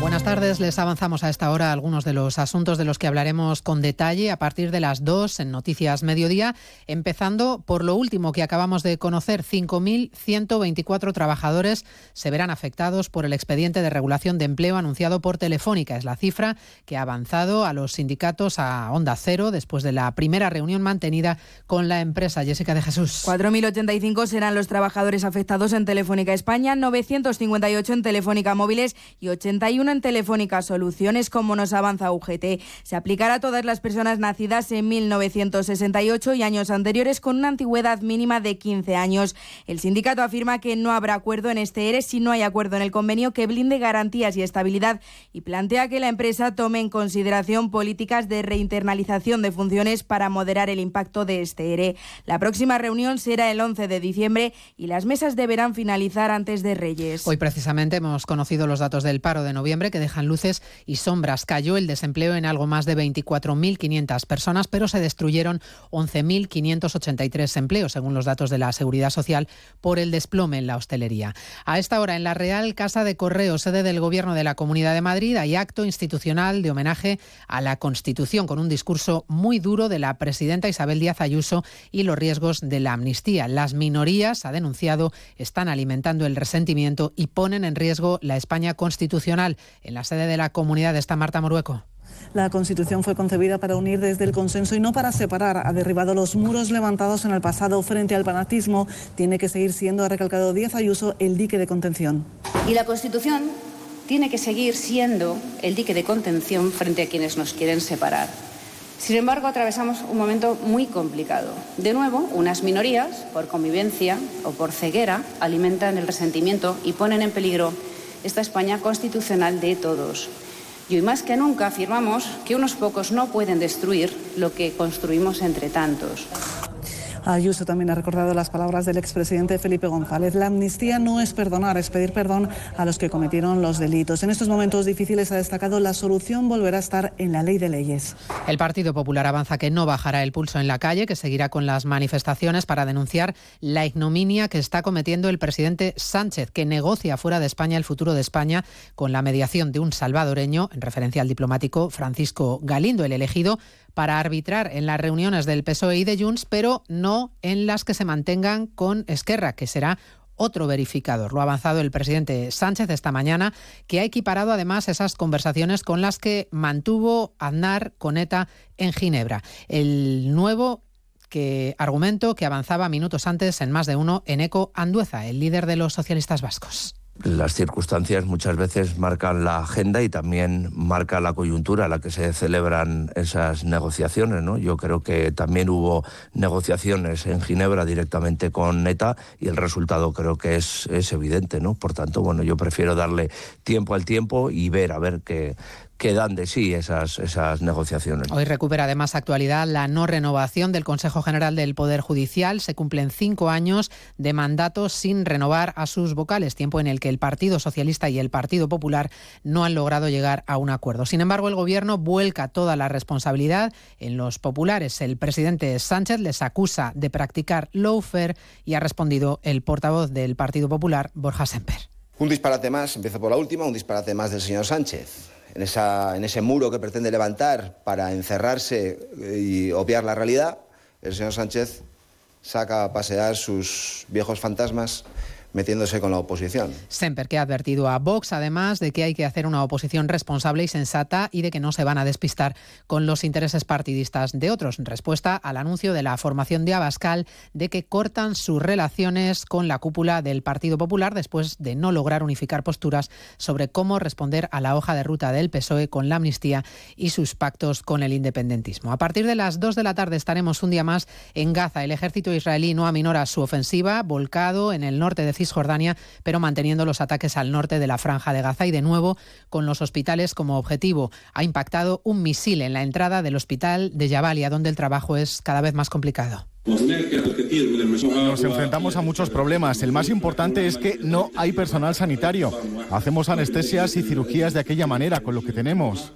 Buenas tardes, les avanzamos a esta hora algunos de los asuntos de los que hablaremos con detalle a partir de las 2 en Noticias Mediodía, empezando por lo último que acabamos de conocer. 5.124 trabajadores se verán afectados por el expediente de regulación de empleo anunciado por Telefónica. Es la cifra que ha avanzado a los sindicatos a Onda Cero después de la primera reunión mantenida con la empresa. Jessica de Jesús. 4.085 serán los trabajadores afectados en Telefónica España, 958 en Telefónica Móviles y 81 en Telefónica Soluciones, como nos avanza UGT. Se aplicará a todas las personas nacidas en 1968 y años anteriores con una antigüedad mínima de 15 años. El sindicato afirma que no habrá acuerdo en este ERE si no hay acuerdo en el convenio que blinde garantías y estabilidad y plantea que la empresa tome en consideración políticas de reinternalización de funciones para moderar el impacto de este ERE. La próxima reunión será el 11 de diciembre y las mesas deberán finalizar antes de Reyes. Hoy precisamente hemos conocido los datos del paro de noviembre que dejan luces y sombras. Cayó el desempleo en algo más de 24.500 personas, pero se destruyeron 11.583 empleos, según los datos de la Seguridad Social, por el desplome en la hostelería. A esta hora, en la Real Casa de Correo, sede del Gobierno de la Comunidad de Madrid, hay acto institucional de homenaje a la Constitución, con un discurso muy duro de la presidenta Isabel Díaz Ayuso y los riesgos de la amnistía. Las minorías, ha denunciado, están alimentando el resentimiento y ponen en riesgo la España constitucional. En la sede de la comunidad está Marta Morueco. La Constitución fue concebida para unir desde el consenso y no para separar. Ha derribado los muros levantados en el pasado frente al fanatismo. Tiene que seguir siendo, ha recalcado Díaz Ayuso, el dique de contención. Y la Constitución tiene que seguir siendo el dique de contención frente a quienes nos quieren separar. Sin embargo, atravesamos un momento muy complicado. De nuevo, unas minorías, por convivencia o por ceguera, alimentan el resentimiento y ponen en peligro esta España constitucional de todos. Y hoy más que nunca afirmamos que unos pocos no pueden destruir lo que construimos entre tantos. Ayuso también ha recordado las palabras del expresidente Felipe González. La amnistía no es perdonar, es pedir perdón a los que cometieron los delitos. En estos momentos difíciles ha destacado la solución volverá a estar en la ley de leyes. El Partido Popular avanza que no bajará el pulso en la calle, que seguirá con las manifestaciones para denunciar la ignominia que está cometiendo el presidente Sánchez, que negocia fuera de España el futuro de España con la mediación de un salvadoreño, en referencia al diplomático Francisco Galindo, el elegido para arbitrar en las reuniones del PSOE y de Junts, pero no en las que se mantengan con Esquerra, que será otro verificador. Lo ha avanzado el presidente Sánchez esta mañana, que ha equiparado además esas conversaciones con las que mantuvo Aznar con ETA en Ginebra. El nuevo argumento que avanzaba minutos antes en más de uno en Eco Andueza, el líder de los socialistas vascos. Las circunstancias muchas veces marcan la agenda y también marca la coyuntura a la que se celebran esas negociaciones. ¿no? Yo creo que también hubo negociaciones en Ginebra directamente con NETA y el resultado creo que es, es evidente. ¿no? Por tanto, bueno, yo prefiero darle tiempo al tiempo y ver a ver qué que dan de sí esas, esas negociaciones. Hoy recupera además actualidad la no renovación del Consejo General del Poder Judicial. Se cumplen cinco años de mandato sin renovar a sus vocales, tiempo en el que el Partido Socialista y el Partido Popular no han logrado llegar a un acuerdo. Sin embargo, el Gobierno vuelca toda la responsabilidad en los populares. El presidente Sánchez les acusa de practicar lawfare y ha respondido el portavoz del Partido Popular, Borja Semper. Un disparate más, empiezo por la última, un disparate más del señor Sánchez en, esa, en ese muro que pretende levantar para encerrarse y obviar la realidad, el señor Sánchez saca a pasear sus viejos fantasmas metiéndose con la oposición. Semper, que ha advertido a Vox, además, de que hay que hacer una oposición responsable y sensata y de que no se van a despistar con los intereses partidistas de otros, respuesta al anuncio de la formación de Abascal de que cortan sus relaciones con la cúpula del Partido Popular después de no lograr unificar posturas sobre cómo responder a la hoja de ruta del PSOE con la amnistía y sus pactos con el independentismo. A partir de las 2 de la tarde estaremos un día más en Gaza. El ejército israelí no aminora su ofensiva, volcado en el norte de Cisjordania, pero manteniendo los ataques al norte de la franja de Gaza y de nuevo con los hospitales como objetivo. Ha impactado un misil en la entrada del hospital de Jabalia, donde el trabajo es cada vez más complicado. Nos enfrentamos a muchos problemas. El más importante es que no hay personal sanitario. Hacemos anestesias y cirugías de aquella manera con lo que tenemos.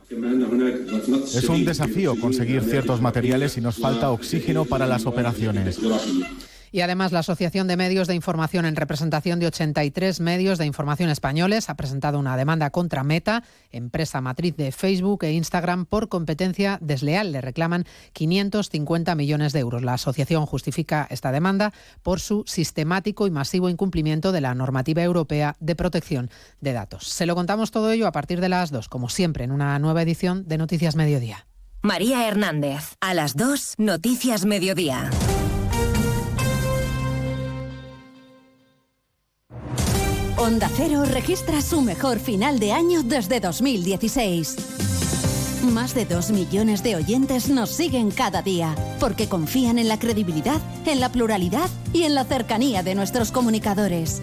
Es un desafío conseguir ciertos materiales y nos falta oxígeno para las operaciones. Y además la Asociación de Medios de Información en representación de 83 medios de información españoles ha presentado una demanda contra Meta, empresa matriz de Facebook e Instagram, por competencia desleal. Le reclaman 550 millones de euros. La asociación justifica esta demanda por su sistemático y masivo incumplimiento de la normativa europea de protección de datos. Se lo contamos todo ello a partir de las 2, como siempre, en una nueva edición de Noticias Mediodía. María Hernández, a las 2, Noticias Mediodía. Onda Cero registra su mejor final de año desde 2016. Más de dos millones de oyentes nos siguen cada día porque confían en la credibilidad, en la pluralidad y en la cercanía de nuestros comunicadores.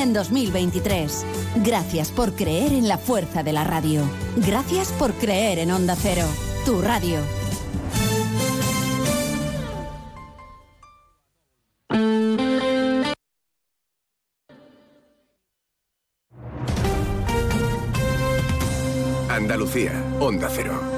en 2023. Gracias por creer en la fuerza de la radio. Gracias por creer en Onda Cero, tu radio. Andalucía, Onda Cero.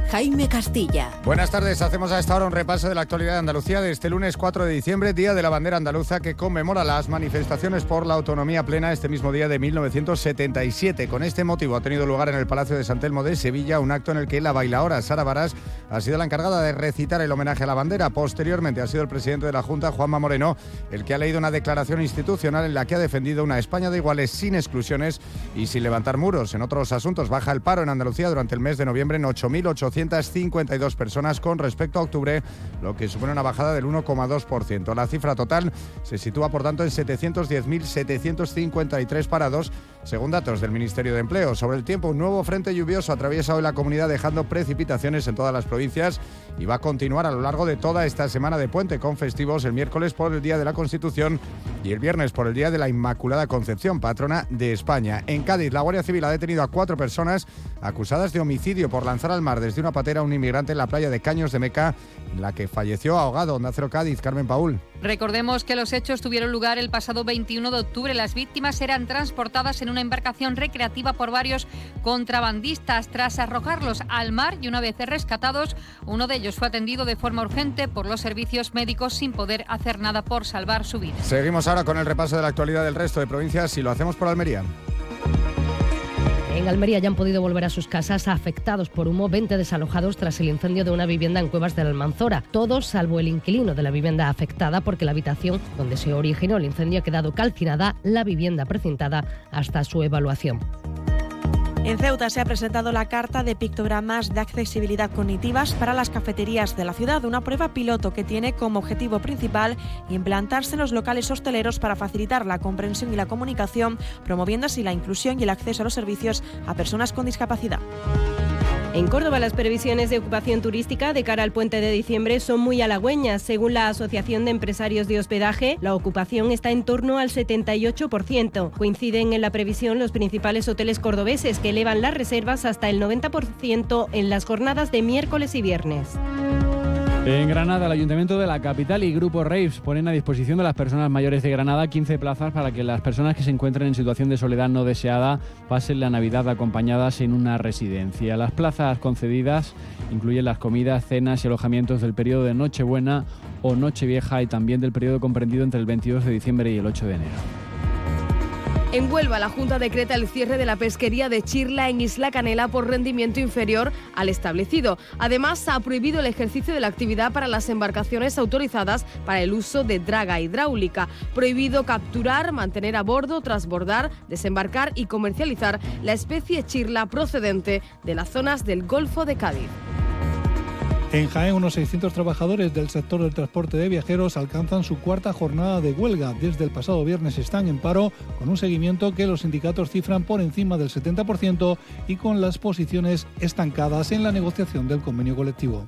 Jaime Castilla. Buenas tardes, hacemos a esta hora un repaso de la actualidad de Andalucía de este lunes 4 de diciembre, Día de la Bandera Andaluza, que conmemora las manifestaciones por la autonomía plena este mismo día de 1977. Con este motivo ha tenido lugar en el Palacio de San Telmo de Sevilla un acto en el que la bailaora Sara Barás ha sido la encargada de recitar el homenaje a la bandera. Posteriormente ha sido el presidente de la Junta, Juanma Moreno, el que ha leído una declaración institucional en la que ha defendido una España de iguales sin exclusiones y sin levantar muros. En otros asuntos, baja el paro en Andalucía durante el mes de noviembre en 8.852 personas con respecto a octubre, lo que supone una bajada del 1,2%. La cifra total se sitúa, por tanto, en 710.753 parados según datos del Ministerio de Empleo. Sobre el tiempo, un nuevo frente lluvioso atraviesa hoy la comunidad dejando precipitaciones en todas las provincias y va a continuar a lo largo de toda esta semana de puente con festivos el miércoles por el Día de la Constitución y el viernes por el Día de la Inmaculada Concepción, patrona de España. En Cádiz, la Guardia Civil ha detenido a cuatro personas acusadas de homicidio por lanzar al mar desde una patera a un inmigrante en la playa de Caños de Meca, en la que falleció ahogado. Nacero Cádiz, Carmen Paul. Recordemos que los hechos tuvieron lugar el pasado 21 de octubre. Las víctimas eran transportadas en una embarcación recreativa por varios contrabandistas. Tras arrojarlos al mar y una vez rescatados, uno de ellos fue atendido de forma urgente por los servicios médicos sin poder hacer nada por salvar su vida. Seguimos ahora con el repaso de la actualidad del resto de provincias y lo hacemos por Almería. En Almería ya han podido volver a sus casas afectados por humo 20 desalojados tras el incendio de una vivienda en Cuevas de la Almanzora. Todos salvo el inquilino de la vivienda afectada porque la habitación donde se originó el incendio ha quedado calcinada, la vivienda precintada hasta su evaluación. En Ceuta se ha presentado la carta de pictogramas de accesibilidad cognitivas para las cafeterías de la ciudad, una prueba piloto que tiene como objetivo principal implantarse en los locales hosteleros para facilitar la comprensión y la comunicación, promoviendo así la inclusión y el acceso a los servicios a personas con discapacidad. En Córdoba las previsiones de ocupación turística de cara al puente de diciembre son muy halagüeñas. Según la Asociación de Empresarios de Hospedaje, la ocupación está en torno al 78%. Coinciden en la previsión los principales hoteles cordobeses que elevan las reservas hasta el 90% en las jornadas de miércoles y viernes. En Granada, el Ayuntamiento de la capital y Grupo Raves ponen a disposición de las personas mayores de Granada 15 plazas para que las personas que se encuentren en situación de soledad no deseada pasen la Navidad acompañadas en una residencia. Las plazas concedidas incluyen las comidas, cenas y alojamientos del periodo de Nochebuena o Nochevieja y también del periodo comprendido entre el 22 de diciembre y el 8 de enero. En Huelva, la Junta decreta el cierre de la pesquería de Chirla en Isla Canela por rendimiento inferior al establecido. Además, ha prohibido el ejercicio de la actividad para las embarcaciones autorizadas para el uso de draga hidráulica. Prohibido capturar, mantener a bordo, transbordar, desembarcar y comercializar la especie Chirla procedente de las zonas del Golfo de Cádiz. En Jaén, unos 600 trabajadores del sector del transporte de viajeros alcanzan su cuarta jornada de huelga. Desde el pasado viernes están en paro con un seguimiento que los sindicatos cifran por encima del 70% y con las posiciones estancadas en la negociación del convenio colectivo.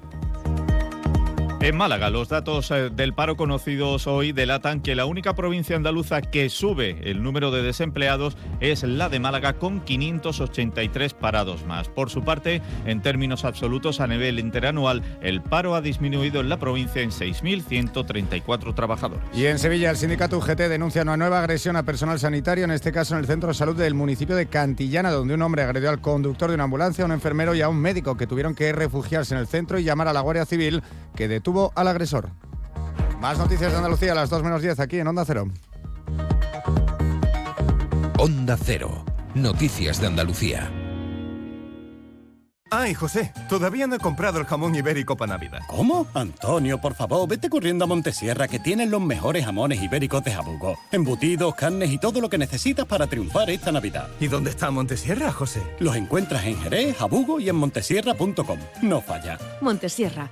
En Málaga, los datos eh, del paro conocidos hoy delatan que la única provincia andaluza que sube el número de desempleados es la de Málaga con 583 parados más. Por su parte, en términos absolutos a nivel interanual, el paro ha disminuido en la provincia en 6.134 trabajadores. Y en Sevilla, el sindicato UGT denuncia una nueva agresión a personal sanitario, en este caso en el centro de salud del municipio de Cantillana, donde un hombre agredió al conductor de una ambulancia, a un enfermero y a un médico que tuvieron que refugiarse en el centro y llamar a la Guardia Civil que detuvo al agresor. Más noticias de Andalucía a las 2 menos 10 aquí en Onda Cero. Onda Cero. Noticias de Andalucía. Ay, José, todavía no he comprado el jamón ibérico para Navidad. ¿Cómo? Antonio, por favor, vete corriendo a Montesierra que tienen los mejores jamones ibéricos de Jabugo. Embutidos, carnes y todo lo que necesitas para triunfar esta Navidad. ¿Y dónde está Montesierra, José? Los encuentras en Jerez, Jabugo y en montesierra.com. No falla. Montesierra,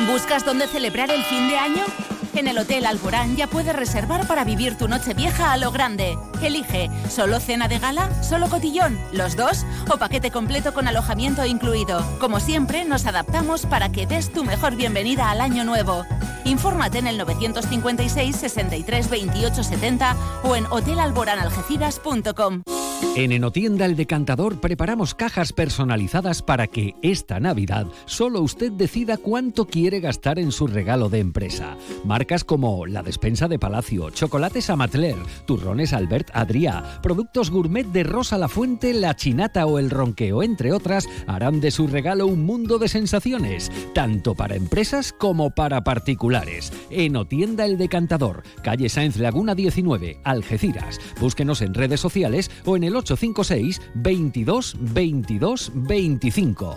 ¿Buscas dónde celebrar el fin de año? En el Hotel Alborán ya puedes reservar para vivir tu noche vieja a lo grande. Elige solo cena de gala, solo cotillón, los dos o paquete completo con alojamiento incluido. Como siempre, nos adaptamos para que des tu mejor bienvenida al año nuevo. Infórmate en el 956 63 28 70 o en hotelalboranalgeciras.com. En Enotienda El Decantador preparamos cajas personalizadas para que esta Navidad solo usted decida cuánto quiere gastar en su regalo de empresa. Como la despensa de Palacio, chocolates Amatler, turrones Albert Adrià, productos gourmet de Rosa La Fuente, La Chinata o El Ronqueo, entre otras, harán de su regalo un mundo de sensaciones, tanto para empresas como para particulares. Enotienda El Decantador, calle Sáenz Laguna 19, Algeciras. Búsquenos en redes sociales o en el 856 22 22 25.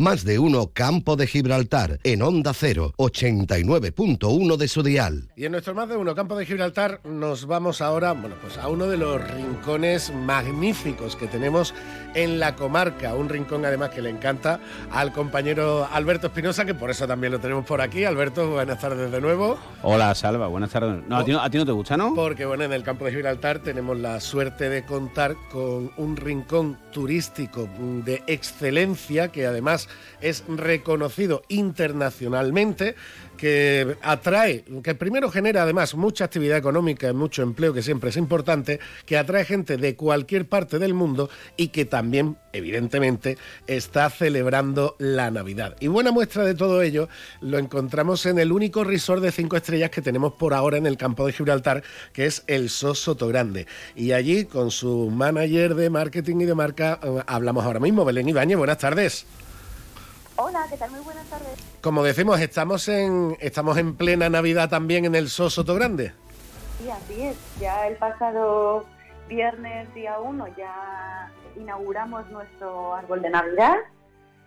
Más de uno Campo de Gibraltar en Onda 0, 89.1 de su dial. Y en nuestro Más de uno Campo de Gibraltar nos vamos ahora, bueno, pues a uno de los rincones magníficos que tenemos en la comarca, un rincón además que le encanta al compañero Alberto Espinosa, que por eso también lo tenemos por aquí. Alberto, buenas tardes de nuevo. Hola, Salva, buenas tardes. No, a ti no, a ti no te gusta, ¿no? Porque bueno, en el Campo de Gibraltar tenemos la suerte de contar con un rincón turístico de excelencia que además es reconocido internacionalmente, que atrae, que primero genera además mucha actividad económica y mucho empleo, que siempre es importante, que atrae gente de cualquier parte del mundo y que también, evidentemente, está celebrando la Navidad. Y buena muestra de todo ello lo encontramos en el único resort de cinco estrellas que tenemos por ahora en el campo de Gibraltar, que es el SOS Sotogrande. Y allí, con su manager de marketing y de marca, eh, hablamos ahora mismo. Belén Ibañez, buenas tardes. Hola, ¿qué tal? Muy buenas tardes. Como decimos, estamos en, estamos en plena Navidad también en el Sosoto Grande. Sí, así es. Ya el pasado viernes día 1 ya inauguramos nuestro árbol de Navidad.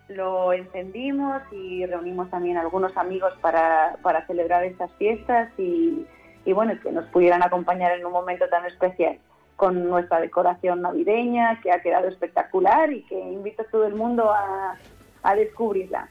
Lo encendimos y reunimos también algunos amigos para, para celebrar estas fiestas y, y bueno, que nos pudieran acompañar en un momento tan especial con nuestra decoración navideña que ha quedado espectacular y que invito a todo el mundo a, a descubrirla.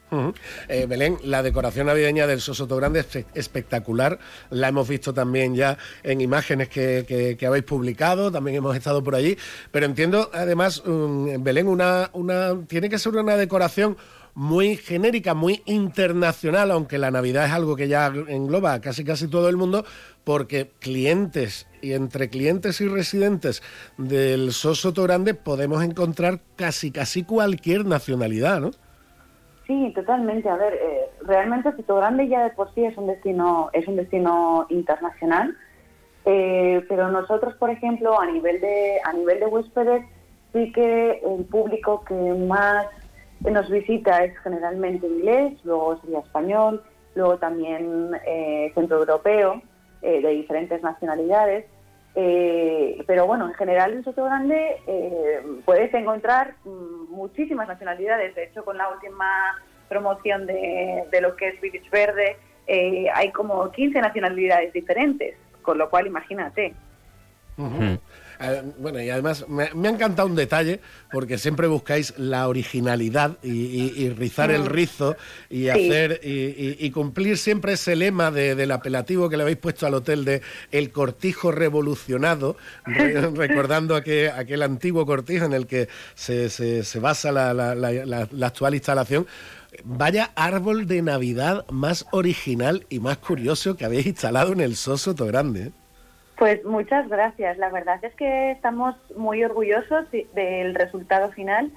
Eh, Belén, la decoración navideña del Sosoto Grande es espectacular. La hemos visto también ya en imágenes que, habéis publicado, también hemos estado por allí. Pero entiendo, además, Belén, una, una, tiene que ser una decoración muy genérica, muy internacional, aunque la Navidad es algo que ya engloba casi casi todo el mundo, porque clientes y entre clientes y residentes del Sosoto Grande podemos encontrar casi casi cualquier nacionalidad, ¿no? Sí, totalmente. A ver, eh, realmente Sito Grande ya de por sí es un destino, es un destino internacional, eh, pero nosotros, por ejemplo, a nivel de a nivel de huéspedes, sí que el público que más nos visita es generalmente inglés, luego sería español, luego también eh, centroeuropeo, eh, de diferentes nacionalidades. Eh, pero bueno, en general en Soto Grande eh, puedes encontrar mm, muchísimas nacionalidades. De hecho, con la última promoción de, lo que es British Verde, eh, hay como 15 nacionalidades diferentes, con lo cual imagínate. Eh, bueno, y además me, ha encantado un detalle, porque siempre buscáis la originalidad y, rizar el rizo y hacer y, cumplir siempre ese lema del apelativo que le habéis puesto al hotel de el cortijo revolucionado, [laughs] recordando aquel, aquel antiguo cortijo en el que se, se, basa la, la actual instalación. Vaya árbol de Navidad más original y más curioso que habéis instalado en el Soso Grande. Pues muchas gracias. La verdad es que estamos muy orgullosos del resultado final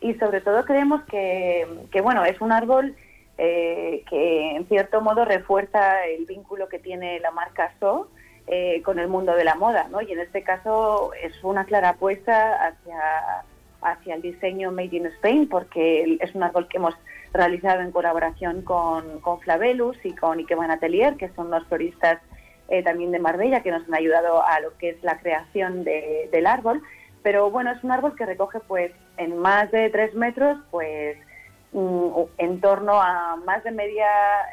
y sobre todo creemos que, bueno, es un árbol eh, que en cierto modo refuerza el vínculo que tiene la marca So eh, con el mundo de la moda, ¿no? Y en este caso es una clara apuesta hacia, hacia el diseño Made in Spain porque es un árbol que hemos realizado en colaboración con, con Flavelus y con Ikeban Atelier, que son los floristas eh, también de Marbella, que nos han ayudado a lo que es la creación del árbol. Pero bueno, es un árbol que recoge pues en más de tres metros, pues mm, en torno a más de media,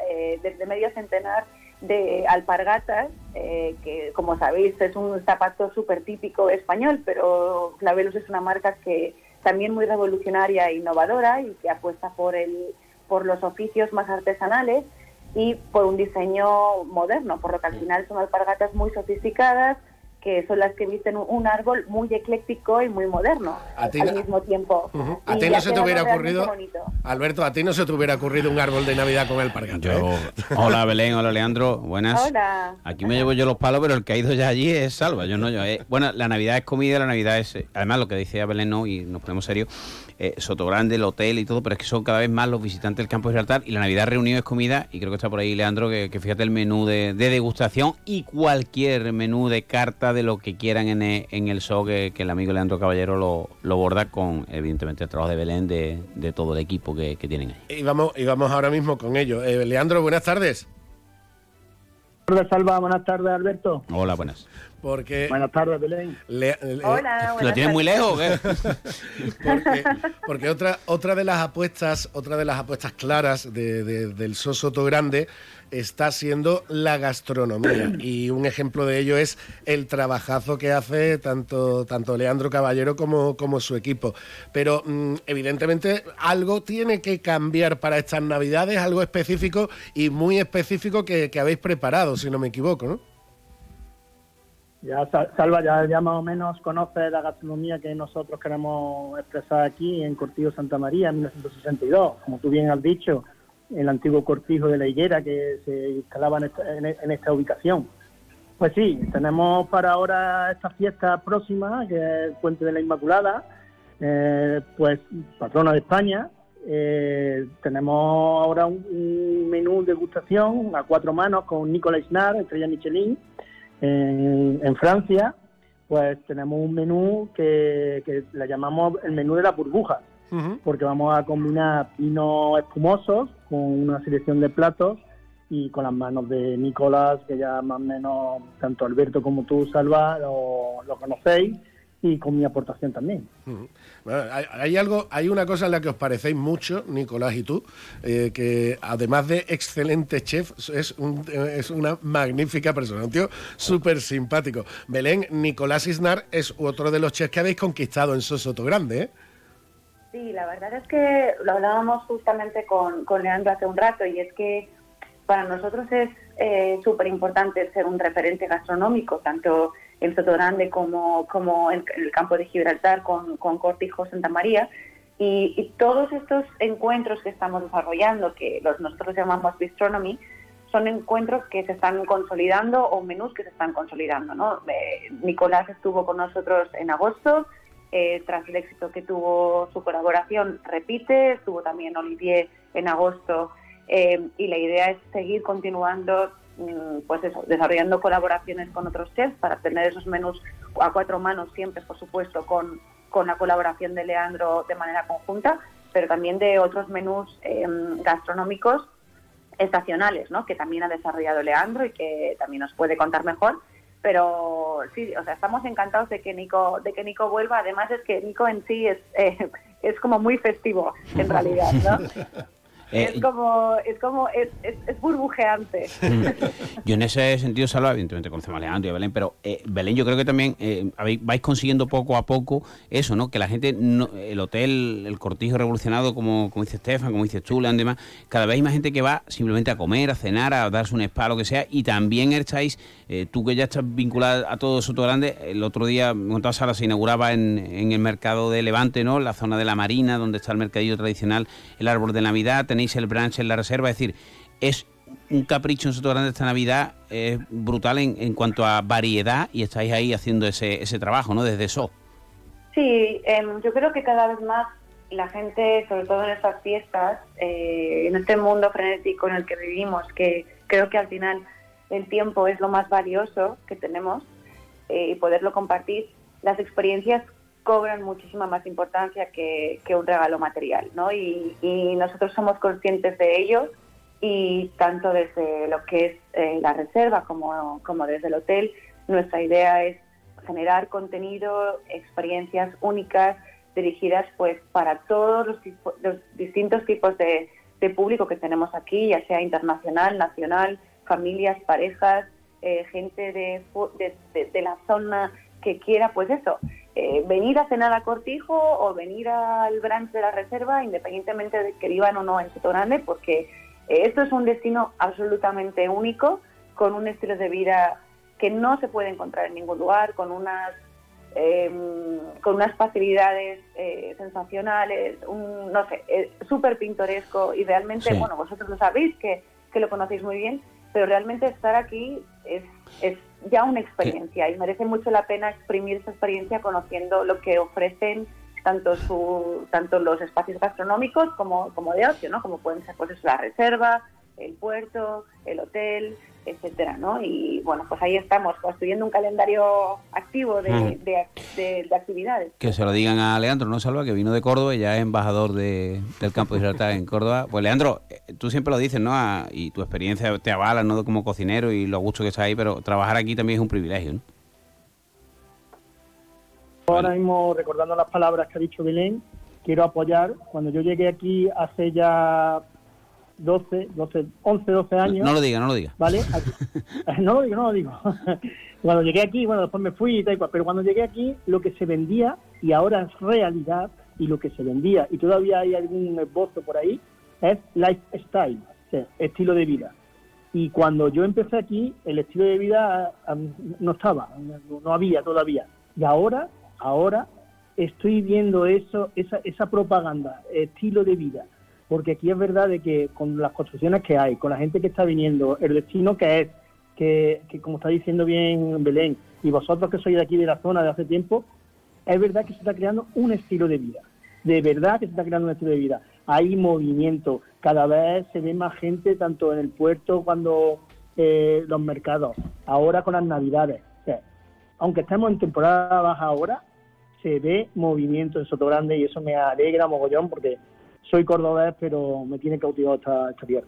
eh, de medio centenar de alpargatas, eh, que como sabéis es un zapato súper típico español, pero Clavelus es una marca que también muy revolucionaria e innovadora y que apuesta por, el, por los oficios más artesanales y por un diseño moderno, por lo que al final son alpargatas muy sofisticadas que son las que visten un árbol muy ecléctico y muy moderno al mismo tiempo. A ti no se te hubiera ocurrido, Alberto, a ti no se te hubiera ocurrido un árbol de Navidad con el pargato. ¿eh? Hola Belén, hola Leandro, buenas. Hola. Aquí me llevo yo los palos, pero el que ha ido ya allí es Salva, yo no yo. Eh. Bueno, la Navidad es comida, la Navidad es, además lo que decía Belén, no, y nos ponemos serios, eh, Sotogrande, el hotel y todo, pero es que son cada vez más los visitantes del campo de Gibraltar y la Navidad reunido es comida y creo que está por ahí Leandro, que, fíjate el menú de, degustación y cualquier menú de carta de lo que quieran en el, en el show que, el amigo Leandro Caballero lo, lo, borda con evidentemente el trabajo de Belén de, todo el equipo que, tienen ahí. Y vamos, y vamos ahora mismo con ello. Eh, Leandro, buenas tardes. Buenas tardes, Salva. Buenas tardes, Alberto. Hola, buenas. Porque Buenas tardes, Belén. Hola, ¿Lo tienes muy lejos? [laughs] porque, otra, otra de las apuestas, otra de las apuestas claras del Sosoto Grande está siendo la gastronomía. [clears throat] Y un ejemplo de ello es el trabajazo que hace tanto, tanto Leandro Caballero como, como su equipo. Pero mm, evidentemente algo tiene que cambiar para estas navidades, algo específico y muy específico que, que habéis preparado, si no me equivoco, ¿no? Ya Salva ya, ya, más o menos conoce la gastronomía que nosotros queremos expresar aquí en Cortijo Santa María en 1962. Como tú bien has dicho, el antiguo cortijo de la higuera que se instalaba en esta, ubicación. Pues sí, tenemos para ahora esta fiesta próxima, que es el Puente de la Inmaculada, eh, pues patrona de España. Eh, tenemos ahora un, menú de degustación a cuatro manos con Nicolas Isnar, estrella Michelin, en, Francia, pues tenemos un menú que, que le llamamos el menú de las burbujas, porque vamos a combinar vinos espumosos con una selección de platos y con las manos de Nicolás, que ya más o menos tanto Alberto como tú, Salva, lo conocéis y con mi aportación también. hay, algo, hay una cosa en la que os parecéis mucho, Nicolás y tú, eh, que además de excelente chef, es, es una magnífica persona, un tío súper simpático. Belén, Nicolás Isnar es otro de los chefs que habéis conquistado en Sosoto Grande, ¿eh? Sí, la verdad es que lo hablábamos justamente con, con Leandro hace un rato y es que para nosotros es eh, súper importante ser un referente gastronómico, tanto en Soto Grande como, como en el campo de Gibraltar con, con Cortijo Santa María. Y, todos estos encuentros que estamos desarrollando, que los, nosotros llamamos Bistronomy, son encuentros que se están consolidando o menús que se están consolidando. ¿no? Eh, Nicolás estuvo con nosotros en agosto, eh, tras el éxito que tuvo su colaboración, repite, estuvo también Olivier en agosto eh, y la idea es seguir continuando Mm, pues desarrollando colaboraciones con otros chefs para tener esos menús a cuatro manos, siempre, por supuesto, con, con la colaboración de Leandro de manera conjunta, pero también de otros menús em, gastronómicos estacionales, ¿no? que también ha desarrollado Leandro y que también nos puede contar mejor. Pero sí, o sea, estamos encantados de que Nico, de que Nico vuelva. Además es que Nico en sí es, eh, es como muy festivo, en realidad, ¿no? [laughs] Eh, es como, es como, es, es, burbujeante. yo en ese sentido, Salva, evidentemente conocemos a Leandro y a Belén, pero eh, Belén yo creo que también eh, vais consiguiendo poco a poco eso, ¿no? Que la gente, el hotel, el cortijo revolucionado, como, como dice Estefan, como dice Leandro, demás, cada vez hay más gente que va simplemente a comer, a cenar, a darse un spa, lo que sea, y también estáis, tú que ya estás vinculada a todo Soto Grande, el otro día, me contaba Sara, se inauguraba en, en el mercado de Levante, ¿no? La zona de la Marina, donde está el mercadillo tradicional, el árbol de Navidad, tenéis el branch en la reserva, es decir, es un capricho en Soto Grande esta Navidad es brutal en, cuanto a variedad y estáis ahí haciendo ese, ese trabajo, ¿no? Desde eso. Sí, em, yo creo que cada vez más la gente, sobre todo en estas fiestas, eh, en este mundo frenético en el que vivimos, que creo que al final el tiempo es lo más valioso que tenemos eh, y poderlo compartir, las experiencias cobran muchísima más importancia que, un regalo material, ¿no? Y, nosotros somos conscientes de ello y tanto desde lo que es eh, la reserva como, como desde el hotel, nuestra idea es generar contenido, experiencias únicas dirigidas pues para todos los, distintos tipos de, público que tenemos aquí, ya sea internacional, nacional, familias, parejas, eh, gente de, de, de la zona que quiera, pues eso, eh, venir a cenar a Cortijo o venir al branch de la reserva, independientemente de que vivan o no en Soto Grande, porque eh, esto es un destino absolutamente único, con un estilo de vida que no se puede encontrar en ningún lugar, con unas em, con unas facilidades eh, sensacionales, un, no sé, súper pintoresco y realmente, bueno, vosotros lo sabéis que, que, lo conocéis muy bien, pero realmente estar aquí es, es ya una experiencia y merece mucho la pena exprimir esa experiencia conociendo lo que ofrecen tanto su, tanto los espacios gastronómicos como, como de ocio, ¿no? Como pueden ser pues la reserva, el puerto, el hotel, etcétera, ¿no? Y bueno, pues ahí estamos construyendo un calendario activo de, de, actividades. Que se lo digan a Leandro, ¿no, Salva? Que vino de Córdoba y ya es embajador de, del campo de Gibraltar en Córdoba. Pues Leandro, eh, tú siempre lo dices, ¿no? y tu experiencia te avala, ¿no? Como cocinero y lo gusto que está ahí, pero trabajar aquí también es un privilegio, ¿no? Ahora mismo, recordando las palabras que ha dicho Belén, quiero apoyar. Cuando yo llegué aquí hace ya 12, 12, 11, 12 años. No lo diga, no lo diga. ¿Vale? [laughs] no lo digo, no lo digo. cuando llegué aquí, bueno, después me fui y tal, pero cuando llegué aquí, lo que se vendía, y ahora es realidad, y lo que se vendía, y todavía hay algún esbozo por ahí, es lifestyle, o sea, estilo de vida. Y cuando yo empecé aquí, el estilo de vida no estaba, no había todavía. Y ahora, ahora estoy viendo eso, esa, esa propaganda, estilo de vida, porque aquí es verdad de que con las construcciones que hay, con la gente que está viniendo, el destino que es, que, como está diciendo bien Belén, y vosotros que sois de aquí de la zona de hace tiempo, es verdad que se está creando un estilo de vida, de verdad que se está creando un estilo de vida. Hay movimiento, cada vez se ve más gente tanto en el puerto cuando eh, los mercados, ahora con las navidades. aunque estemos en temporada baja ahora, se ve movimiento en Soto Grande y eso me alegra mogollón porque soy cordobés, pero me tiene cautivado esta, esta tierra.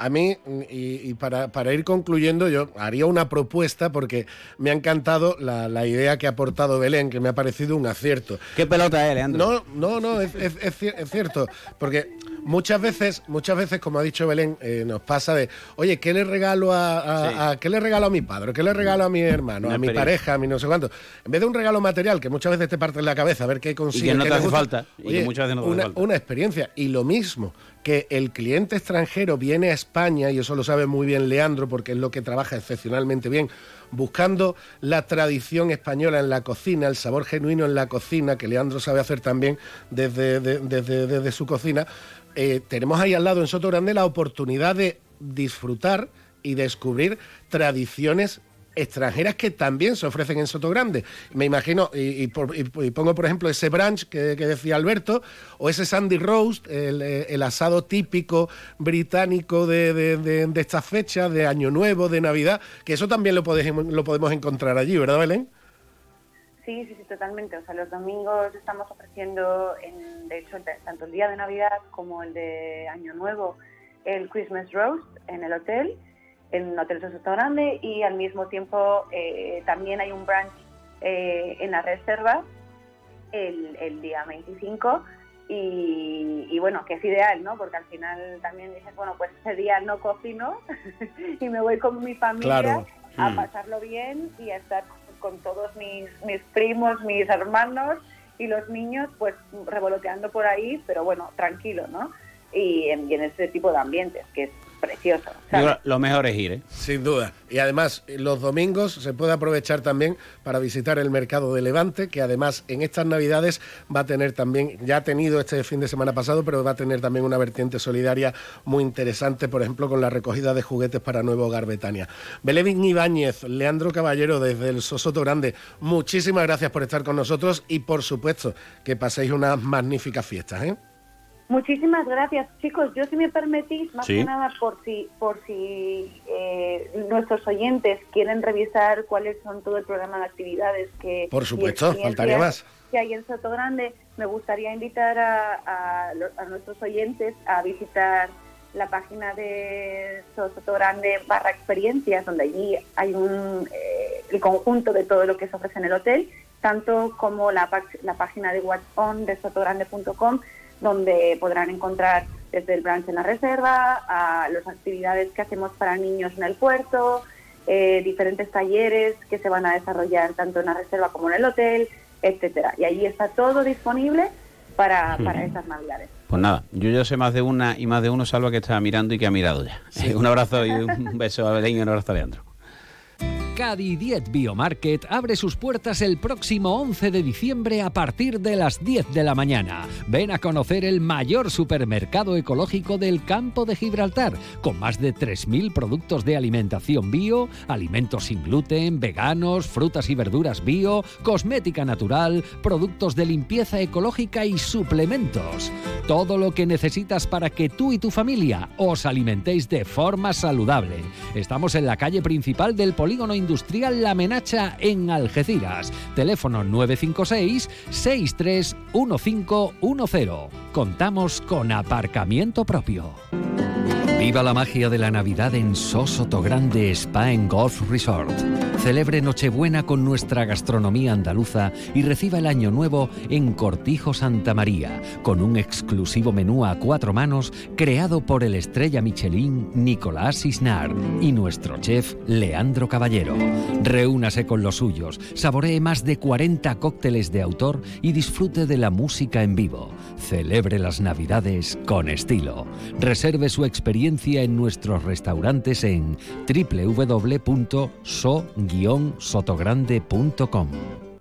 A mí, y, para, para, ir concluyendo, yo haría una propuesta porque me ha encantado la, la, idea que ha aportado Belén, que me ha parecido un acierto. ¿Qué pelota es, Leandro? No, no, no, es, es, es cierto. Porque muchas veces, muchas veces, como ha dicho Belén, eh, nos pasa de, oye, ¿qué le regalo a, ¿qué le regalo a mi padre? ¿Qué le regalo a mi hermano? a mi pareja, a mi no sé cuánto. En vez de un regalo material que muchas veces te parte en la cabeza a ver qué consigue. Y que no te hace falta. y muchas veces no una, falta. una experiencia. Y lo mismo, que el cliente extranjero viene a España, y eso lo sabe muy bien Leandro, porque es lo que trabaja excepcionalmente bien, buscando la tradición española en la cocina, el sabor genuino en la cocina, que Leandro sabe hacer también desde, desde, desde su cocina, eh, tenemos ahí al lado en Soto Grande la oportunidad de disfrutar y descubrir tradiciones extranjeras que también se ofrecen en Soto Grande. Me imagino, y, pongo por ejemplo ese brunch que, decía Alberto, o ese Sandy Roast, el, asado típico británico de, de, esta fecha, de Año Nuevo, de Navidad, que eso también lo, lo podemos encontrar allí, ¿verdad, Belén? Sí, sí, sí, totalmente. O sea, los domingos estamos ofreciendo, en, de hecho, tanto el día de Navidad como el de Año Nuevo, el Christmas Roast en el hotel, en Hotel Soto Grande, y al mismo tiempo eh, también hay un brunch eh, en la reserva el, día 25. Y, bueno, que es ideal, ¿no? Porque al final también dices, bueno, pues ese día no cocino [laughs] y me voy con mi familia a mm. pasarlo bien y a estar con todos mis, mis primos, mis hermanos y los niños pues revoloteando por ahí, pero bueno, tranquilo, ¿no? Y en, y en ese tipo de ambientes, que es precioso. lo mejor es ir, ¿eh? Sin duda. Y además, los domingos se puede aprovechar también para visitar el mercado de Levante, que además en estas Navidades va a tener también, ya ha tenido este fin de semana pasado, pero va a tener también una vertiente solidaria muy interesante, por ejemplo, con la recogida de juguetes para Nuevo Hogar Betania. Belén Ibáñez, Leandro Caballero, desde el Sosoto Grande, muchísimas gracias por estar con nosotros y, por supuesto, que paséis unas magníficas fiestas, ¿eh? Muchísimas gracias, chicos. Yo, si me permitís, más que nada por si, por si eh, nuestros oyentes quieren revisar cuáles son todo el programa de actividades que... Por supuesto, faltaría más. Que hay en Soto Grande, me gustaría invitar a, nuestros oyentes a visitar la página de Soto Grande barra experiencias, donde allí hay un, eh, el conjunto de todo lo que se ofrece en el hotel, tanto como la, la página de Watch On de sotogrande.com donde podrán encontrar desde el brunch en la reserva, a las actividades que hacemos para niños en el puerto, eh, diferentes talleres que se van a desarrollar tanto en la reserva como en el hotel, etcétera. Y ahí está todo disponible para, para estas navidades. Pues nada, yo ya sé más de una y más de uno salva que está mirando y que ha mirado ya. [laughs] un abrazo y un beso a Belén y un abrazo a Leandro. Cadi Diet Biomarket abre sus puertas el próximo 11 de diciembre a partir de las 10 de la mañana. Ven a conocer el mayor supermercado ecológico del campo de Gibraltar, con más de 3.000 productos de alimentación bio, alimentos sin gluten, veganos, frutas y verduras bio, cosmética natural, productos de limpieza ecológica y suplementos. Todo lo que necesitas para que tú y tu familia os alimentéis de forma saludable. Estamos en la calle principal del polígono industrial La Menacha en Algeciras. Teléfono 956 631510. Contamos con aparcamiento propio. Viva la magia de la Navidad en Sosoto Grande Spa en Golf Resort. Celebre Nochebuena con nuestra gastronomía andaluza y reciba el Año Nuevo en Cortijo Santa María, con un exclusivo menú a cuatro manos creado por el estrella Michelin Nicolás Isnar y nuestro chef Leandro Caballero. Reúnase con los suyos, saboree más de 40 cócteles de autor y disfrute de la música en vivo. Celebre las Navidades con estilo. Reserve su experiencia en nuestros restaurantes en www.so-sotogrande.com.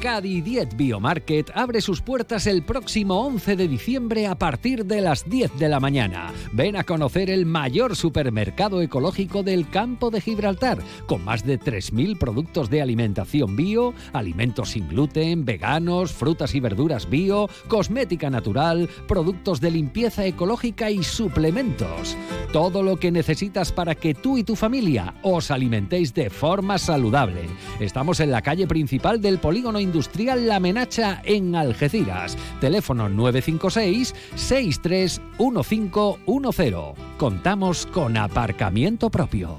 Cadi Diet Biomarket abre sus puertas el próximo 11 de diciembre a partir de las 10 de la mañana. Ven a conocer el mayor supermercado ecológico del campo de Gibraltar, con más de 3.000 productos de alimentación bio, alimentos sin gluten, veganos, frutas y verduras bio, cosmética natural, productos de limpieza ecológica y suplementos. Todo lo que necesitas para que tú y tu familia os alimentéis de forma saludable. Estamos en la calle principal del polígono industrial La Menacha en Algeciras. Teléfono 956 631510. Contamos con aparcamiento propio.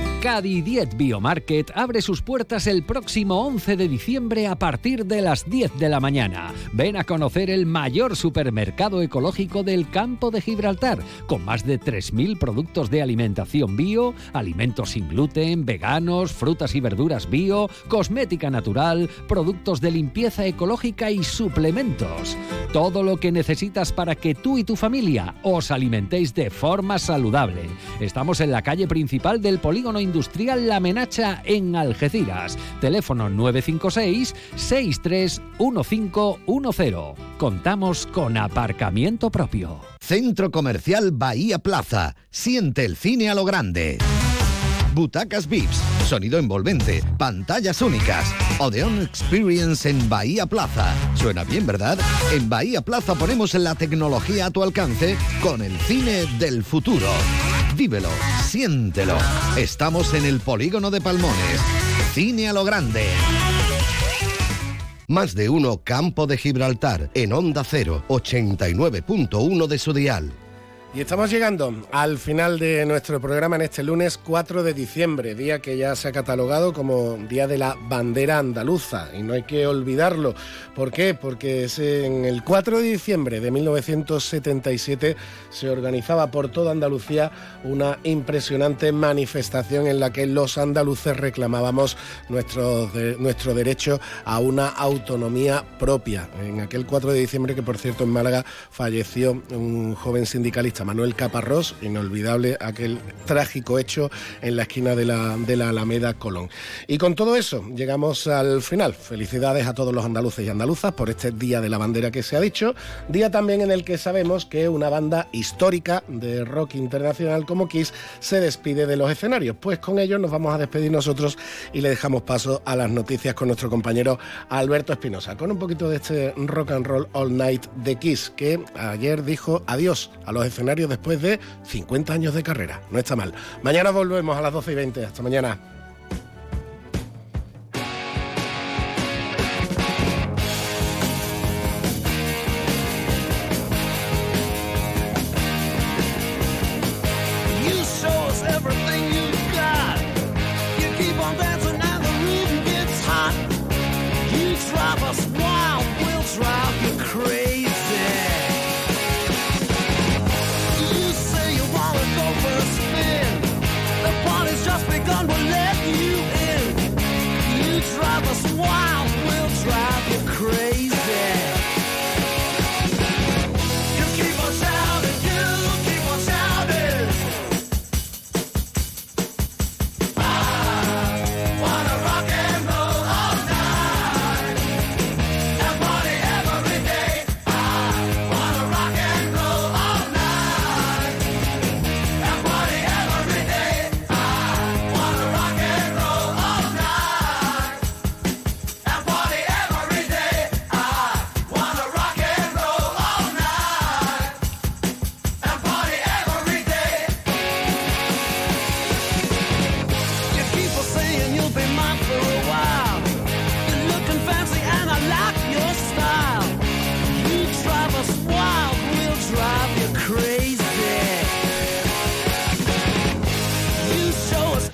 Cadi Diet Biomarket abre sus puertas el próximo 11 de diciembre a partir de las 10 de la mañana. Ven a conocer el mayor supermercado ecológico del campo de Gibraltar, con más de 3.000 productos de alimentación bio, alimentos sin gluten, veganos, frutas y verduras bio, cosmética natural, productos de limpieza ecológica y suplementos. Todo lo que necesitas para que tú y tu familia os alimentéis de forma saludable. Estamos en la calle principal del polígono industrial La Menacha en Algeciras. Teléfono 956 631510. Contamos con aparcamiento propio. Centro Comercial Bahía Plaza. Siente el cine a lo grande. Butacas VIPs, sonido envolvente, pantallas únicas. Odeon Experience en Bahía Plaza. Suena bien, ¿verdad? En Bahía Plaza ponemos la tecnología a tu alcance con el cine del futuro. Vívelo, siéntelo. Estamos en el polígono de Palmones. Cine a lo grande. Más de uno Campo de Gibraltar en Onda 0, 89.1 de su dial. Y estamos llegando al final de nuestro programa en este lunes 4 de diciembre, día que ya se ha catalogado como Día de la Bandera Andaluza. Y no hay que olvidarlo. ¿Por qué? Porque es en el 4 de diciembre de 1977 se organizaba por toda Andalucía una impresionante manifestación en la que los andaluces reclamábamos nuestro, nuestro derecho a una autonomía propia. En aquel 4 de diciembre que por cierto en Málaga falleció un joven sindicalista, Manuel Caparrós, inolvidable aquel trágico hecho en la esquina de la, de la Alameda Colón. Y con todo eso llegamos al final. Felicidades a todos los andaluces y andaluzas por este Día de la Bandera que se ha dicho, día también en el que sabemos que una banda histórica de rock internacional como Kiss se despide de los escenarios. Pues con ello nos vamos a despedir nosotros y le dejamos paso a las noticias con nuestro compañero Alberto Espinosa, con un poquito de este rock and roll all night de Kiss, que ayer dijo adiós a los escenarios después de 50 años de carrera. No está mal. Mañana volvemos a las 12 y 20. Hasta mañana.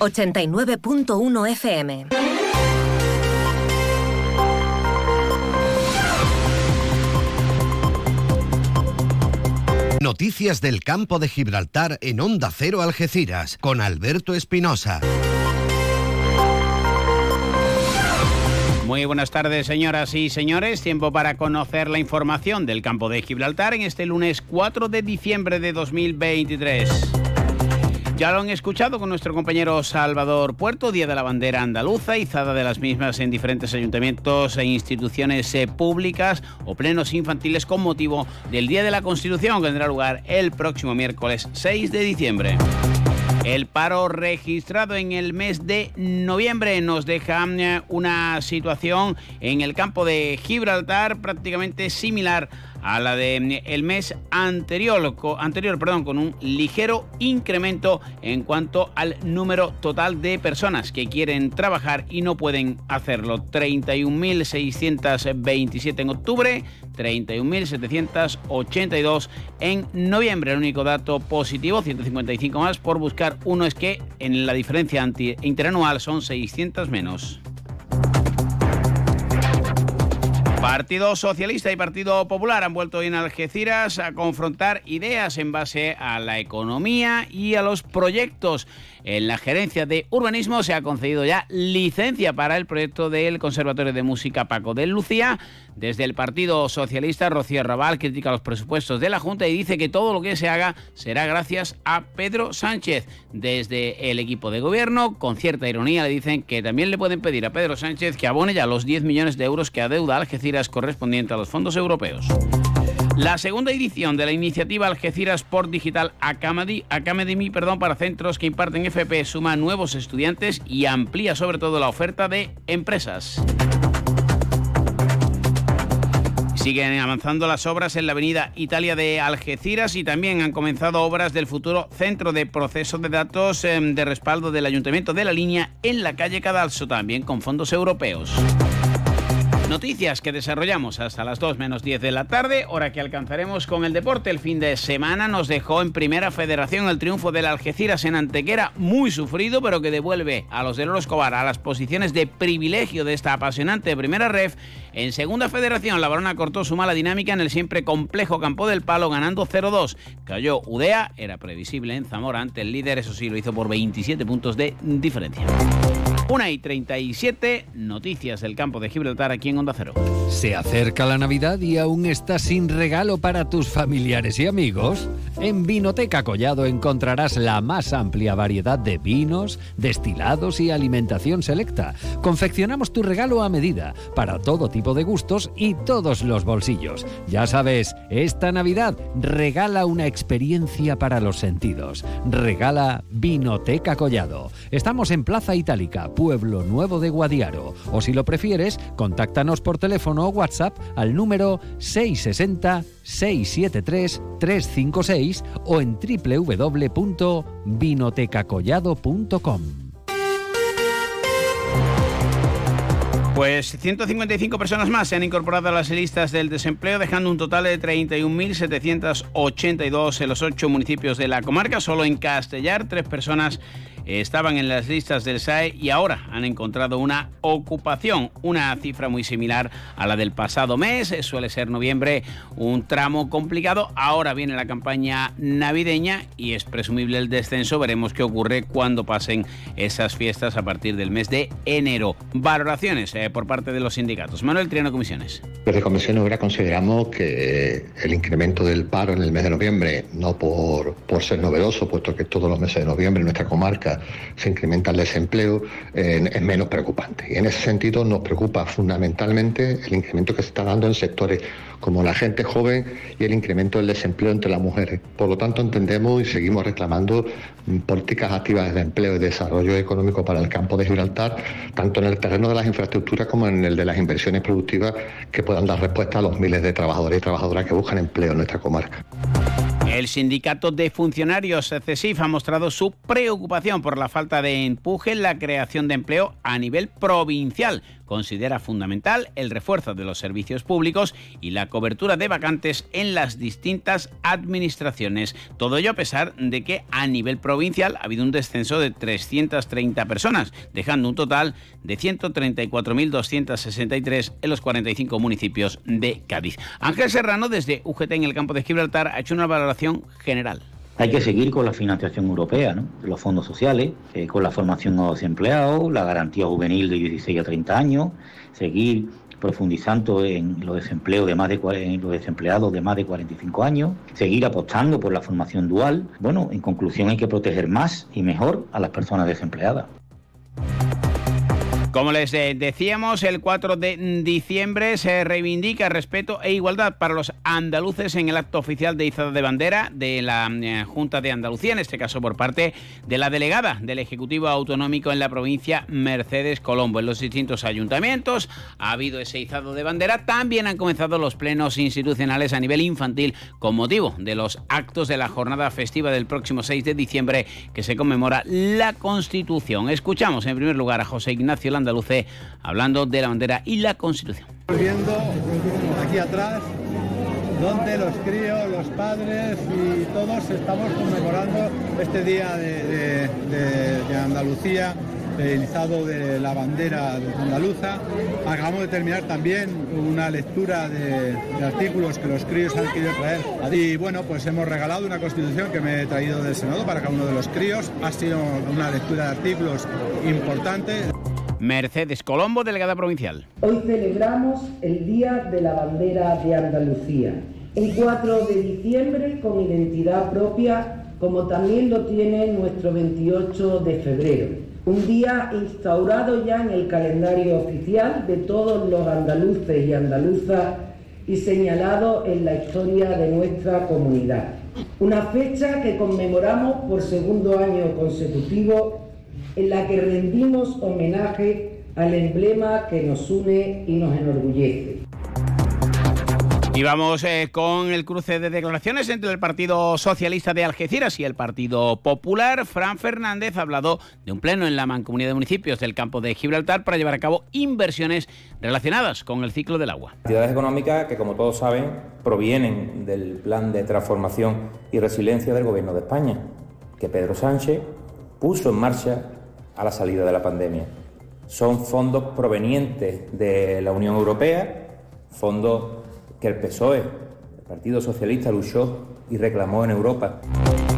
89.1 FM. Noticias del campo de Gibraltar en Onda Cero Algeciras con Alberto Espinosa. Muy buenas tardes, señoras y señores. Tiempo para conocer la información del campo de Gibraltar en este lunes 4 de diciembre de 2023. Ya lo han escuchado con nuestro compañero Salvador Puerto, Día de la Bandera Andaluza, izada de las mismas en diferentes ayuntamientos e instituciones eh, públicas o plenos infantiles con motivo del Día de la Constitución, que tendrá lugar el próximo miércoles 6 de diciembre. El paro registrado en el mes de noviembre nos deja eh, una situación en el campo de Gibraltar prácticamente similar a la del el mes anterior, con un ligero incremento en cuanto al número total de personas que quieren trabajar y no pueden hacerlo. 31.627 en octubre, 31.782 en noviembre. El único dato positivo, 155 más por buscar uno es que en la diferencia interanual son 600 menos. Partido Socialista y Partido Popular han vuelto en Algeciras a confrontar ideas en base a la economía y a los proyectos. En la gerencia de urbanismo se ha concedido ya licencia para el proyecto del Conservatorio de Música Paco de Lucía. Desde el Partido Socialista, Rocío Raval critica los presupuestos de la Junta y dice que todo lo que se haga será gracias a Pedro Sánchez. Desde el equipo de gobierno, con cierta ironía, le dicen que también le pueden pedir a Pedro Sánchez que abone ya los 10 millones de euros que adeuda Algeciras correspondiente a los fondos europeos. La segunda edición de la iniciativa Algeciras Sport Digital Academy, Academy perdón, para centros que imparten FP suma nuevos estudiantes y amplía sobre todo la oferta de empresas. Siguen avanzando las obras en la avenida Italia de Algeciras y también han comenzado obras del futuro centro de proceso de datos eh, de respaldo del Ayuntamiento de la Línea en la calle Cadalso, también con fondos europeos. Noticias que desarrollamos hasta las 2 menos 10 de la tarde, hora que alcanzaremos con el deporte. El fin de semana nos dejó en primera federación el triunfo del Algeciras en Antequera, muy sufrido, pero que devuelve a los del Oro Escobar a las posiciones de privilegio de esta apasionante primera ref. En segunda federación, la Barona cortó su mala dinámica en el siempre complejo campo del palo, ganando 0-2. Cayó Udea, era previsible en Zamora ante el líder, eso sí, lo hizo por 27 puntos de diferencia. 1 y 37, noticias del campo de Gibraltar aquí en Onda Cero. ¿Se acerca la Navidad y aún estás sin regalo para tus familiares y amigos? En Vinoteca Collado encontrarás la más amplia variedad de vinos, destilados y alimentación selecta. Confeccionamos tu regalo a medida para todo tipo de gustos y todos los bolsillos. Ya sabes, esta Navidad regala una experiencia para los sentidos. Regala Vinoteca Collado. Estamos en Plaza Itálica, Pueblo Nuevo de Guadiaro. O si lo prefieres, contáctanos por teléfono o WhatsApp al número 660 673 356 país o en www.vinotecacollado.com. Pues 155 personas más se han incorporado a las listas del desempleo, dejando un total de 31.782 en los ocho municipios de la comarca. Solo en Castellar, tres personas estaban en las listas del SAE y ahora han encontrado una ocupación, una cifra muy similar a la del pasado mes. Suele ser noviembre un tramo complicado. Ahora viene la campaña navideña y es presumible el descenso. Veremos qué ocurre cuando pasen esas fiestas a partir del mes de enero. Valoraciones eh, por parte de los sindicatos. Manuel Triano, Comisiones. Desde Comisión Obrera consideramos que el incremento del paro en el mes de noviembre, no por, por ser novedoso, puesto que todos los meses de noviembre en nuestra comarca se incrementa el desempleo, es menos preocupante. Y en ese sentido nos preocupa fundamentalmente el incremento que se está dando en sectores como la gente joven y el incremento del desempleo entre las mujeres. Por lo tanto, entendemos y seguimos reclamando mm, políticas activas de empleo y desarrollo económico para el campo de Gibraltar, tanto en el terreno de las infraestructuras como en el de las inversiones productivas que puedan dar respuesta a los miles de trabajadores y trabajadoras que buscan empleo en nuestra comarca. El sindicato de funcionarios CESIF ha mostrado su preocupación por la falta de empuje en la creación de empleo a nivel provincial. Considera fundamental el refuerzo de los servicios públicos y la cobertura de vacantes en las distintas administraciones. Todo ello a pesar de que a nivel provincial ha habido un descenso de 330 personas, dejando un total de 134.263 en los 45 municipios de Cádiz. Ángel Serrano, desde UGT en el campo de Gibraltar, ha hecho una valoración general. Hay que seguir con la financiación europea, ¿no? los fondos sociales, eh, con la formación a los empleados, la garantía juvenil de 16 a 30 años, seguir profundizando en los desempleos de más de en los desempleados de más de 45 años, seguir apostando por la formación dual. Bueno, en conclusión hay que proteger más y mejor a las personas desempleadas. Como les eh, decíamos, el 4 de diciembre se reivindica respeto e igualdad para los andaluces en el acto oficial de izada de bandera de la eh, Junta de Andalucía, en este caso por parte de la delegada del Ejecutivo Autonómico en la provincia, Mercedes Colombo. En los distintos ayuntamientos ha habido ese izado de bandera. También han comenzado los plenos institucionales a nivel infantil con motivo de los actos de la jornada festiva del próximo 6 de diciembre que se conmemora la Constitución. Escuchamos en primer lugar a José Ignacio Landaluce hablando de la bandera y la Constitución. viendo aquí atrás donde los críos, los padres y todos estamos conmemorando este día de Andalucía, el izado de la bandera andaluza. Acabamos de terminar también una lectura de, de artículos que los críos han querido traer. Y bueno, pues hemos regalado una constitución que me he traído del Senado para cada uno de los críos. Ha sido una lectura de artículos importante. Mercedes Colombo, delegada provincial. Hoy celebramos el Día de la Bandera de Andalucía, un 4 de diciembre con identidad propia, como también lo tiene nuestro 28 de febrero, un día instaurado ya en el calendario oficial de todos los andaluces y andaluzas y señalado en la historia de nuestra comunidad. Una fecha que conmemoramos por segundo año consecutivo en la que rendimos homenaje al emblema que nos une y nos enorgullece. Y vamos eh, con el cruce de declaraciones entre el Partido Socialista de Algeciras y el Partido Popular. Fran Fernández ha hablado de un pleno en la Mancomunidad de Municipios del campo de Gibraltar para llevar a cabo inversiones relacionadas con el ciclo del agua. Actividades económicas que, como todos saben, provienen del plan de transformación y resiliencia del Gobierno de España, que Pedro Sánchez puso en marcha a la salida de la pandemia. Son fondos provenientes de la Unión Europea, fondos que el PSOE, el Partido Socialista, luchó y reclamó en Europa.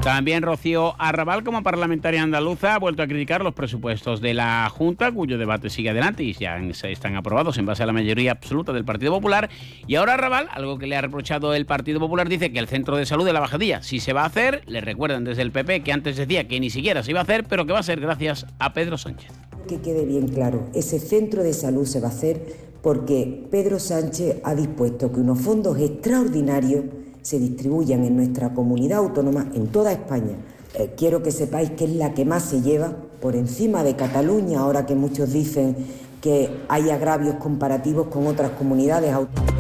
También Rocío Arrabal, como parlamentaria andaluza, ha vuelto a criticar los presupuestos de la Junta, cuyo debate sigue adelante y ya se están aprobados en base a la mayoría absoluta del Partido Popular. Y ahora Arrabal, algo que le ha reprochado el Partido Popular, dice que el centro de salud de la Bajadilla, si se va a hacer, le recuerdan desde el PP que antes decía que ni siquiera se iba a hacer, pero que va a ser gracias a Pedro Sánchez. Que quede bien claro, ese centro de salud se va a hacer porque Pedro Sánchez ha dispuesto que unos fondos extraordinarios se distribuyan en nuestra comunidad autónoma, en toda España. Eh, quiero que sepáis que es la que más se lleva por encima de Cataluña, ahora que muchos dicen que hay agravios comparativos con otras comunidades autónomas.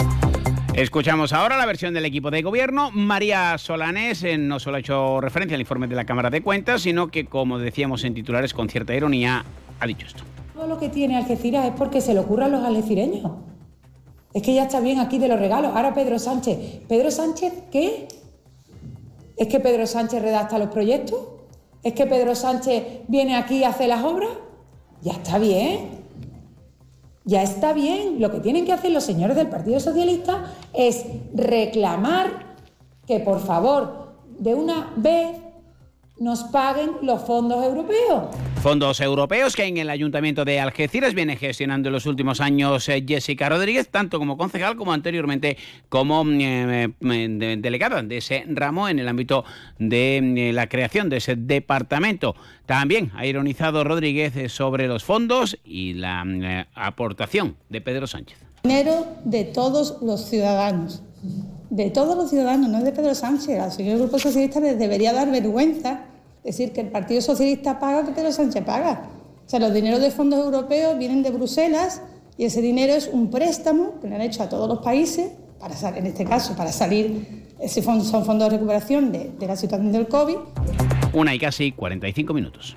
Escuchamos ahora la versión del equipo de gobierno. María Solanes eh, no solo ha hecho referencia al informe de la Cámara de Cuentas, sino que, como decíamos en titulares con cierta ironía, ha dicho esto. Todo lo que tiene Algeciras es porque se le ocurra a los algecireños. Es que ya está bien aquí de los regalos. Ahora Pedro Sánchez. ¿Pedro Sánchez qué? ¿Es que Pedro Sánchez redacta los proyectos? ¿Es que Pedro Sánchez viene aquí y hace las obras? Ya está bien. Ya está bien. Lo que tienen que hacer los señores del Partido Socialista es reclamar que por favor de una vez nos paguen los fondos europeos. Fondos europeos que en el Ayuntamiento de Algeciras viene gestionando en los últimos años eh, Jessica Rodríguez, tanto como concejal como anteriormente como mm, eh, eh, de- delegada de ese ramo en el ámbito de mm, la creación de ese departamento. También ha ironizado Rodríguez eh, sobre los fondos y la mm, eh, aportación de Pedro Sánchez. Dinero de todos los ciudadanos. De todos los ciudadanos, no es de Pedro Sánchez. Al señor Grupo Socialista les debería dar vergüenza decir que el Partido Socialista paga que Pedro Sánchez paga. O sea, los dineros de fondos europeos vienen de Bruselas y ese dinero es un préstamo que le han hecho a todos los países, para en este caso, para salir, ese fondo, son fondos de recuperación de, de la situación del COVID. Una y casi 45 minutos.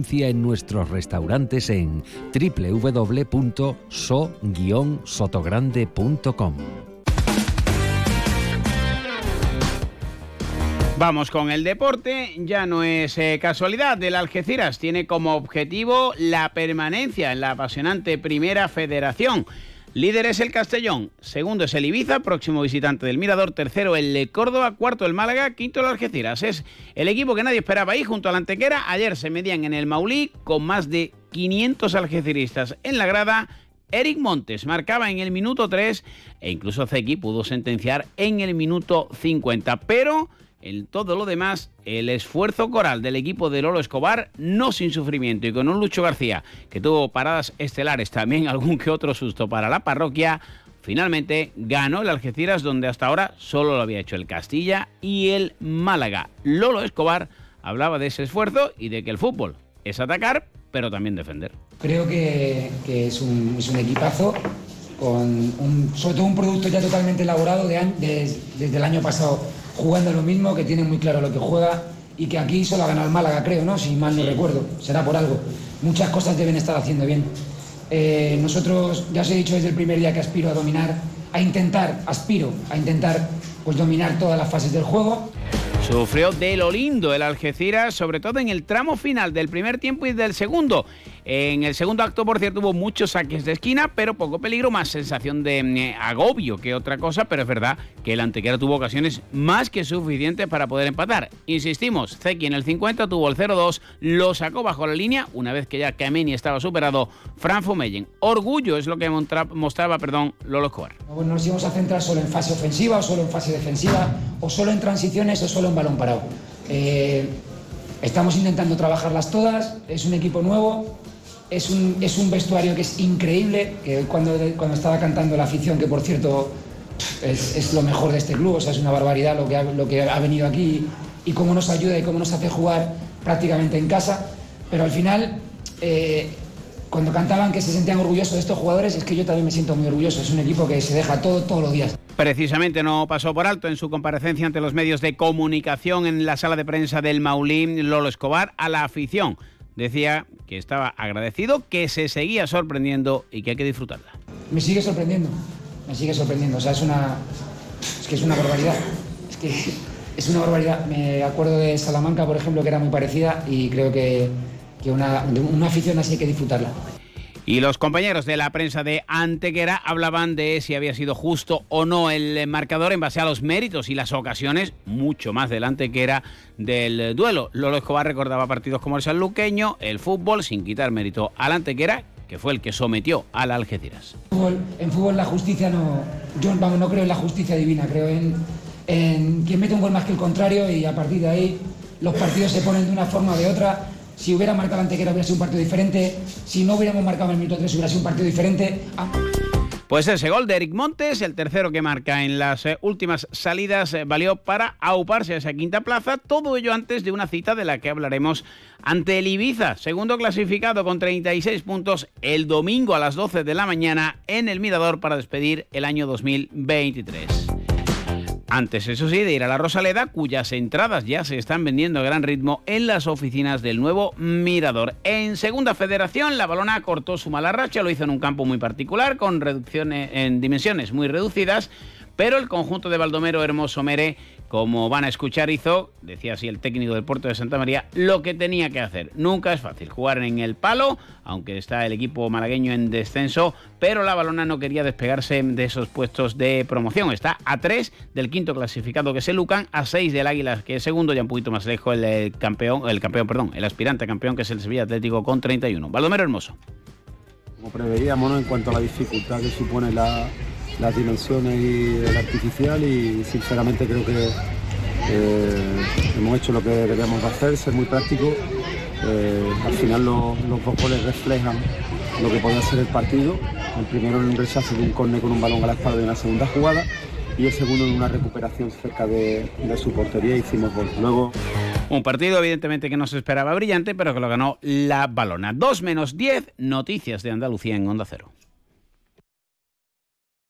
en nuestros restaurantes en www.so-sotogrande.com. Vamos con el deporte, ya no es eh, casualidad, el Algeciras tiene como objetivo la permanencia en la apasionante Primera Federación. Líder es el Castellón, segundo es el Ibiza, próximo visitante del Mirador, tercero el Córdoba, cuarto el Málaga, quinto el Algeciras. Es el equipo que nadie esperaba ahí junto a la Antequera. Ayer se medían en el Maulí con más de 500 algeciristas en la grada. Eric Montes marcaba en el minuto 3 e incluso Zeki pudo sentenciar en el minuto 50. Pero en todo lo demás, el esfuerzo coral del equipo de Lolo Escobar, no sin sufrimiento y con un Lucho García que tuvo paradas estelares, también algún que otro susto para la parroquia, finalmente ganó el Algeciras donde hasta ahora solo lo había hecho el Castilla y el Málaga. Lolo Escobar hablaba de ese esfuerzo y de que el fútbol es atacar, pero también defender. Creo que, que es, un, es un equipazo con un- sobre todo un producto ya totalmente elaborado de año- de- desde el año pasado, jugando lo mismo, que tiene muy claro lo que juega y que aquí solo ha ganado el Málaga, creo, ¿no? Si mal no recuerdo, será por algo. Muchas cosas deben estar haciendo bien. Eh, nosotros, ya os he dicho desde el primer día que aspiro a dominar, a intentar, aspiro a intentar pues dominar todas las fases del juego. Sufrió de lo lindo el Algeciras, sobre todo en el tramo final del primer tiempo y del segundo. En el segundo acto, por cierto, hubo muchos saques de esquina, pero poco peligro, más sensación de eh, agobio que otra cosa, pero es verdad que el Antequera tuvo ocasiones más que suficientes para poder empatar. Insistimos, Zeki en el 50 tuvo el 0-2, lo sacó bajo la línea, una vez que ya Kameni estaba superado, Fran Fumeyen. Orgullo es lo que mostraba, perdón, Lolo. Bueno, no nos íbamos a centrar solo en fase ofensiva o solo en fase defensiva o solo en transiciones o solo en balón parado. Eh, estamos intentando trabajarlas todas, es un equipo nuevo, es un, es un vestuario que es increíble, que cuando, cuando estaba cantando la afición, que por cierto es, es lo mejor de este club, o sea, es una barbaridad lo que ha, lo que ha venido aquí y cómo nos ayuda y cómo nos hace jugar prácticamente en casa, pero al final... eh, cuando cantaban que se sentían orgullosos de estos jugadores, es que yo también me siento muy orgulloso. Es un equipo que se deja todo todos los días. Precisamente no pasó por alto en su comparecencia ante los medios de comunicación en la sala de prensa del Maulín Lolo Escobar a la afición. Decía que estaba agradecido, que se seguía sorprendiendo y que hay que disfrutarla. Me sigue sorprendiendo, me sigue sorprendiendo. O sea, es una, es que es una barbaridad. Es que [laughs] es una barbaridad. Me acuerdo de Salamanca, por ejemplo, que era muy parecida y creo que, que una, afición así hay que disfrutarla. Y los compañeros de la prensa de Antequera hablaban de si había sido justo o no el marcador en base a los méritos y las ocasiones, mucho más del Antequera, del duelo. Lolo Escobar recordaba partidos como el sanluqueño, el fútbol, sin quitar mérito al Antequera, que fue el que sometió al Algeciras. Fútbol- en fútbol la justicia no. Yo vamos, no creo en la justicia divina, creo en, en quien mete un gol más que el contrario y a partir de ahí los partidos se ponen de una forma o de otra. Si hubiera marcado antequera hubiera sido un partido diferente. Si no hubiéramos marcado en el minuto 3 hubiera sido un partido diferente. Ah, Pues ese gol de Eric Montes, el tercero que marca en las eh, últimas salidas, eh, valió para auparse a esa quinta plaza, todo ello antes de una cita de la que hablaremos ante el Ibiza, segundo clasificado con 36 puntos el domingo a las 12 de la mañana en el Mirador para despedir el año 2023. Antes, eso sí, de ir a la Rosaleda, cuyas entradas ya se están vendiendo a gran ritmo en las oficinas del nuevo Mirador. En Segunda Federación, la balona cortó su mala racha, lo hizo en un campo muy particular, con reducciones en dimensiones muy reducidas, pero el conjunto de Baldomero Hermoso Mere, como van a escuchar, hizo, decía así el técnico del puerto de Santa María, lo que tenía que hacer. Nunca es fácil jugar en el palo, aunque está el equipo malagueño en descenso, pero la balona no quería despegarse de esos puestos de promoción. Está a 3 del quinto clasificado que es el Lucan, a 6 del Águila que es segundo, ya un poquito más lejos el, eh, campeón, el campeón, perdón, el aspirante campeón que es el Sevilla Atlético con 31. Baldomero Hermoso. Como preveíamos ¿no? en cuanto a la dificultad que supone la- las dimensiones y el artificial y sinceramente creo que eh, hemos hecho lo que deberíamos de hacer, ser muy prácticos. Eh, al final lo- los dos goles reflejan lo que podía ser el partido. El primero en un rechazo de un córner con un balón a la espalda en la segunda jugada y el segundo en una recuperación cerca de, de su portería hicimos gol. Luego Un partido evidentemente que no se esperaba brillante, pero que lo ganó la balona. 2 menos 10, noticias de Andalucía en Onda Cero.